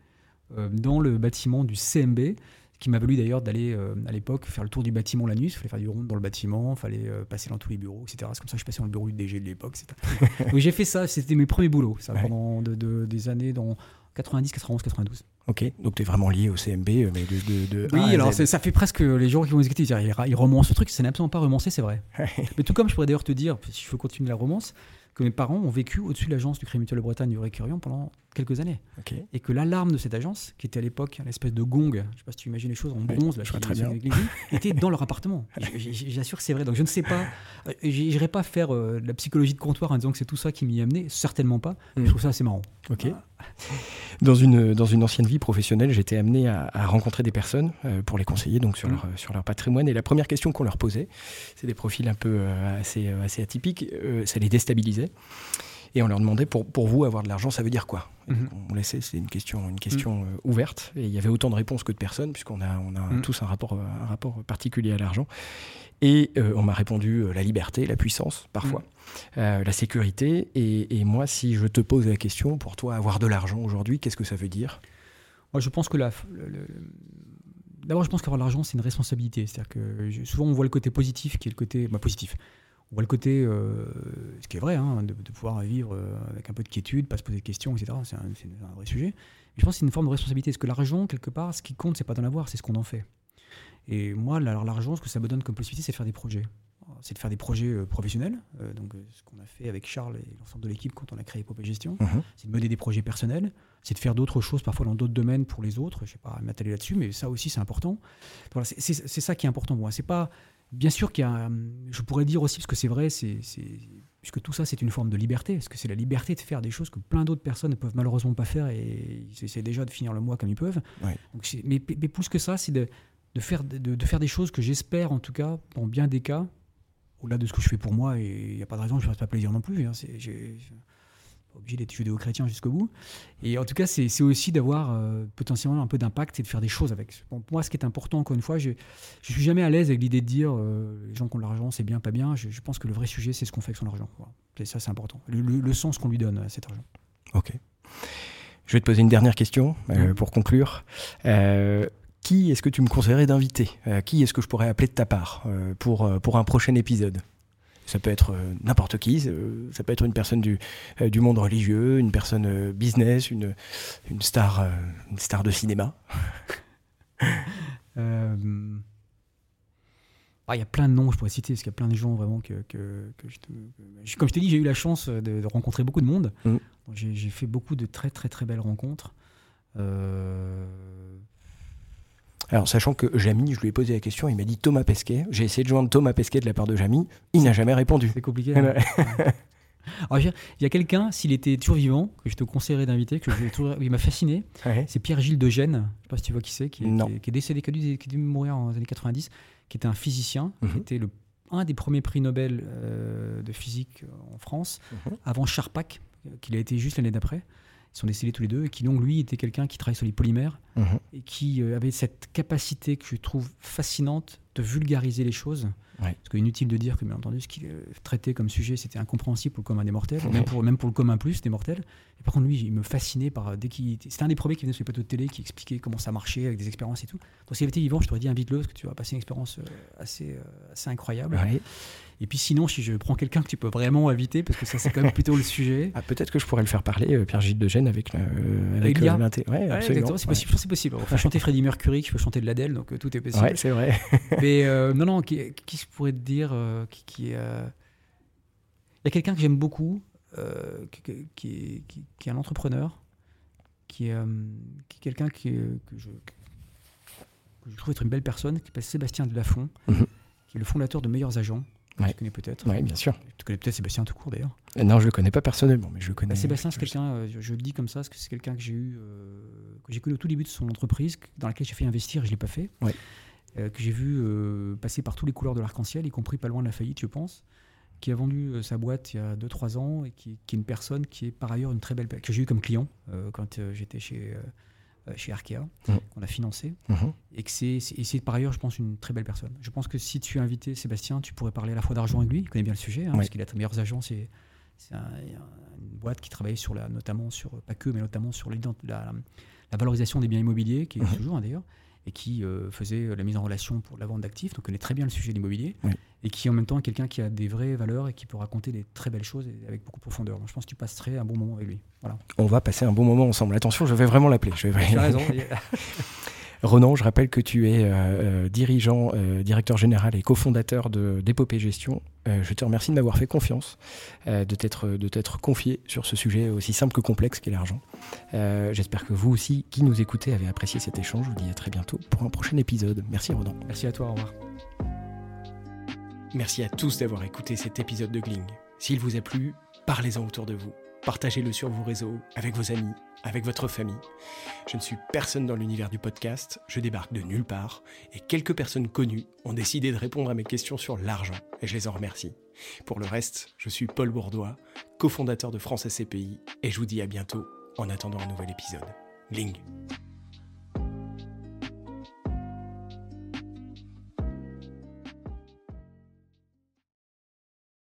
[SPEAKER 2] euh, dans le bâtiment du CMB qui m'a valu d'ailleurs d'aller euh, à l'époque faire le tour du bâtiment la nuit. Il fallait faire du rond dans le bâtiment, il fallait euh, passer dans tous les bureaux, etc. C'est comme ça que je passais dans le bureau du DG de l'époque. Donc [LAUGHS] j'ai fait ça, c'était mes premiers boulots, ça, pendant de, des années dans 90, 91, 92.
[SPEAKER 1] Ok, donc tu es vraiment lié au CMB, euh, mais de.
[SPEAKER 2] oui, alors ça fait presque les gens qui vont exécuter, ils, ils romancent ce truc, ça n'est absolument pas romancé, c'est vrai. mais tout comme je pourrais d'ailleurs te dire, si je veux continuer la romance, que mes parents ont vécu au-dessus de l'agence du Crédit Mutuel de Bretagne du Récurion pendant quelques années. Et que l'alarme de cette agence, qui était à l'époque une espèce de gong, je ne sais pas si tu imagines les choses en bronze, là, je très bien. [LAUGHS] était dans leur appartement. J'assure que c'est vrai. Donc je ne sais pas, euh, j'irai pas faire euh, la psychologie de comptoir en disant que c'est tout ça qui m'y a amené, certainement pas. Je mm. trouve ça assez marrant.
[SPEAKER 1] Ok. [LAUGHS] Dans une, dans une ancienne vie professionnelle, j'étais amené à, rencontrer des personnes euh, pour les conseiller donc sur, mm. leur, sur leur patrimoine. Et la première question qu'on leur posait, c'est des profils un peu assez, assez atypiques, ça les déstabilisait. Et on leur demandait pour, pour vous avoir de l'argent, ça veut dire quoi mhm. On laissait, c'est une question, une question mhm. euh, ouverte. Et il y avait autant de réponses que de personnes, puisqu'on a, on a mhm. tous un rapport, un rapport particulier à l'argent. Et euh, on m'a répondu euh, la liberté, la puissance, parfois, la sécurité. Et, moi, si je te pose la question, pour toi, avoir de l'argent aujourd'hui, qu'est-ce que ça veut dire?
[SPEAKER 2] Moi, je pense que la, D'abord, je pense qu'avoir de l'argent, c'est une responsabilité. C'est-à-dire que souvent, on voit le côté positif qui est le côté bah, positif On voit le côté, euh, ce qui est vrai, hein, de, de pouvoir vivre euh, avec un peu de quiétude, pas se poser de questions, etc. C'est un, vrai sujet. Mais je pense que c'est une forme de responsabilité. Parce que l'argent, quelque part, ce qui compte, c'est pas d'en avoir, c'est ce qu'on en fait? Et moi, alors, l'argent, ce que ça me donne comme possibilité, c'est de faire des projets. C'est de faire des projets euh, professionnels. Euh, donc, ce qu'on a fait avec Charles et l'ensemble de l'équipe quand on a créé Epopée Gestion,
[SPEAKER 1] Mhm.
[SPEAKER 2] c'est de mener des projets personnels, c'est de faire d'autres choses, parfois dans d'autres domaines pour les autres. Je ne sais pas m'atteler là-dessus, mais ça aussi, c'est important. Voilà, c'est- c'est c'est ça qui est important pour moi. C'est pas. Bien sûr qu'il y a. hum, Je pourrais dire aussi, parce que c'est vrai, c'est. c'est- Puisque tout ça, c'est une forme de liberté. Parce que c'est la liberté de faire des choses que plein d'autres personnes ne peuvent malheureusement pas faire et ils essaient déjà de finir le mois comme ils peuvent.
[SPEAKER 1] Ouais.
[SPEAKER 2] Donc c'est- mais, mais plus que ça, c'est de, de, faire, de, de faire des choses que j'espère, en tout cas, dans bien des cas, au-delà de ce que je fais pour moi, et il n'y a pas de raison que je ne fasse pas plaisir non plus. Hein, pas obligé d'être judéo-chrétien jusqu'au bout. Et en tout cas, c'est, aussi d'avoir euh, potentiellement un peu d'impact et de faire des choses avec. Bon, pour moi, ce qui est important, encore une fois, je ne suis jamais à l'aise avec l'idée de dire euh, les gens qui ont de l'argent, c'est bien, pas bien. Je, je pense que le vrai sujet, c'est ce qu'on fait avec son argent. Voilà. Et ça, c'est important. Le, le- le sens qu'on lui donne à cet argent.
[SPEAKER 1] Ok. Je vais te poser une dernière question euh, pour conclure. Qui est-ce que tu me conseillerais d'inviter? Qui est-ce que je pourrais appeler de ta part pour, pour un prochain épisode? Ça peut être euh, n'importe qui, euh, ça peut être une personne du, euh, du monde religieux, une personne business, une, une, star, une star de cinéma. [LAUGHS]
[SPEAKER 2] Euh, ah, Il y a plein de noms je pourrais citer, parce qu'il y a plein de gens vraiment que, que, que je te- Comme je t'ai dit, j'ai eu la chance de, de rencontrer beaucoup de monde.
[SPEAKER 1] Mm.
[SPEAKER 2] J'ai j'ai fait beaucoup de très très très belles rencontres. Euh,
[SPEAKER 1] Alors, sachant que Jamy, je lui ai posé la question, il m'a dit Thomas Pesquet. J'ai essayé de joindre Thomas Pesquet de la part de Jamy, il n'a jamais répondu.
[SPEAKER 2] C'est compliqué. Hein. [LAUGHS] Alors, je il y a quelqu'un, s'il était toujours vivant, que je te conseillerais d'inviter, que j'ai toujours- il m'a fasciné.
[SPEAKER 1] Ouais.
[SPEAKER 2] C'est Pierre-Gilles de Gênes. Je ne sais pas si tu vois qui c'est, qui, est-
[SPEAKER 1] Non.
[SPEAKER 2] qui est, qui est décédé, qui a, dû, qui a dû mourir en années 90, qui était un physicien, qui
[SPEAKER 1] Mhm.
[SPEAKER 2] était le, un des premiers prix Nobel euh, de physique en France,
[SPEAKER 1] Mhm.
[SPEAKER 2] avant Charpak, euh, qu'il a été juste l'année d'après. Ils sont décédés tous les deux, et qui donc lui était quelqu'un qui travaille sur les polymères
[SPEAKER 1] Mhm.
[SPEAKER 2] et qui euh, avait cette capacité que je trouve fascinante de vulgariser les choses.
[SPEAKER 1] Ouais.
[SPEAKER 2] Parce qu'inutile de dire que, bien entendu, ce qu'il euh, traitait comme sujet, c'était incompréhensible pour le commun des mortels,
[SPEAKER 1] Ouais.
[SPEAKER 2] même, pour, même pour le commun plus des mortels. Et par contre, lui, il me fascinait par euh, dès qu'il était- C'était un des premiers qui venait sur les plateaux de télé, qui expliquait comment ça marchait avec des expériences et tout. Donc, s'il avait été vivant, je t'aurais dit invite-le, parce que tu vas passer une expérience euh, assez, assez incroyable.
[SPEAKER 1] Ouais.
[SPEAKER 2] Et puis sinon, si je prends quelqu'un que tu peux vraiment inviter, parce que ça, c'est quand même plutôt le sujet. [LAUGHS]
[SPEAKER 1] Ah, peut-être que je pourrais le faire parler, euh, Pierre-Gilles de Gênes, avec, euh, avec euh, l'inté- Ouais, absolument.
[SPEAKER 2] c'est possible, c'est. On peut chanter Freddie Mercury, je peux chanter de l'Adèle, donc tout est possible.
[SPEAKER 1] Ouais, c'est vrai. [LAUGHS]
[SPEAKER 2] Mais euh, non, non, qui, qui je pourrais te dire euh, qui, qui est. euh, Il y a quelqu'un que j'aime beaucoup, euh, qui, est, un entrepreneur, qui est, euh, est quelqu'un que, je, que je trouve être une belle personne, qui s'appelle Sébastien Delafont,
[SPEAKER 1] Mhm.
[SPEAKER 2] qui est le fondateur de Meilleurs Agents. que
[SPEAKER 1] Ouais.
[SPEAKER 2] Tu connais peut-être.
[SPEAKER 1] Ouais, bien sûr.
[SPEAKER 2] Tu connais peut-être Sébastien tout court d'ailleurs.
[SPEAKER 1] Non, je le connais pas personnellement, mais je le connais.
[SPEAKER 2] Bah, Sébastien, c'est quelqu'un, je, je le dis comme ça, parce que c'est quelqu'un que j'ai eu, que j'ai connu au tout début de son entreprise, dans laquelle j'ai fait investir et je l'ai pas fait,
[SPEAKER 1] Ouais.
[SPEAKER 2] Euh, que j'ai vu euh, passer par tous les couleurs de l'arc-en-ciel, y compris pas loin de la faillite, je pense, qui a vendu euh, sa boîte il y a 2-3 ans et qui, qui est une personne qui est par ailleurs une très belle, que j'ai eu comme client quand j'étais chez chez Arkea,
[SPEAKER 1] Mhm.
[SPEAKER 2] qu'on a financé,
[SPEAKER 1] Mhm.
[SPEAKER 2] et que c'est par ailleurs, je pense, une très belle personne. Je pense que si tu as invité Sébastien, tu pourrais parler à la fois d'argent avec lui, il connaît bien le sujet, hein, parce qu'il a de meilleurs agents, c'est c'est un- un- une boîte qui travaille sur la, notamment sur, pas que, mais notamment sur la, la valorisation des biens immobiliers, qui est
[SPEAKER 1] Mhm.
[SPEAKER 2] toujours hein, d'ailleurs, et qui euh, faisait la mise en relation pour la vente d'actifs, donc connaît très bien le sujet de l'immobilier, et qui en même temps est quelqu'un qui a des vraies valeurs et qui peut raconter des très belles choses et avec beaucoup de profondeur. Donc je pense que tu passerais un bon moment avec lui. Voilà.
[SPEAKER 1] On va passer un bon moment ensemble. Attention, je vais vraiment l'appeler. Je vais...
[SPEAKER 2] Tu as raison. [LAUGHS]
[SPEAKER 1] Ronan, je rappelle que tu es euh, euh, dirigeant, euh, directeur général et cofondateur de d'Épopée Gestion. Euh, je te remercie de m'avoir fait confiance, euh, de t'être de confié sur ce sujet aussi simple que complexe qu'est l'argent. Euh, J'espère que vous aussi, qui nous écoutez, avez apprécié cet échange. Je vous dis à très bientôt pour un prochain épisode. Merci Ronan.
[SPEAKER 2] Merci à toi, au revoir.
[SPEAKER 1] Merci à tous d'avoir écouté cet épisode de Gling. S'il vous a plu, parlez-en autour de vous. Partagez-le sur vos réseaux, avec vos amis, avec votre famille. Je ne suis personne dans l'univers du podcast, je débarque de nulle part, et quelques personnes connues ont décidé de répondre à mes questions sur l'argent, et je les en remercie. Pour le reste, je suis Paul Bourdois, cofondateur de France SCPI, et je vous dis à bientôt en attendant un nouvel épisode. Gling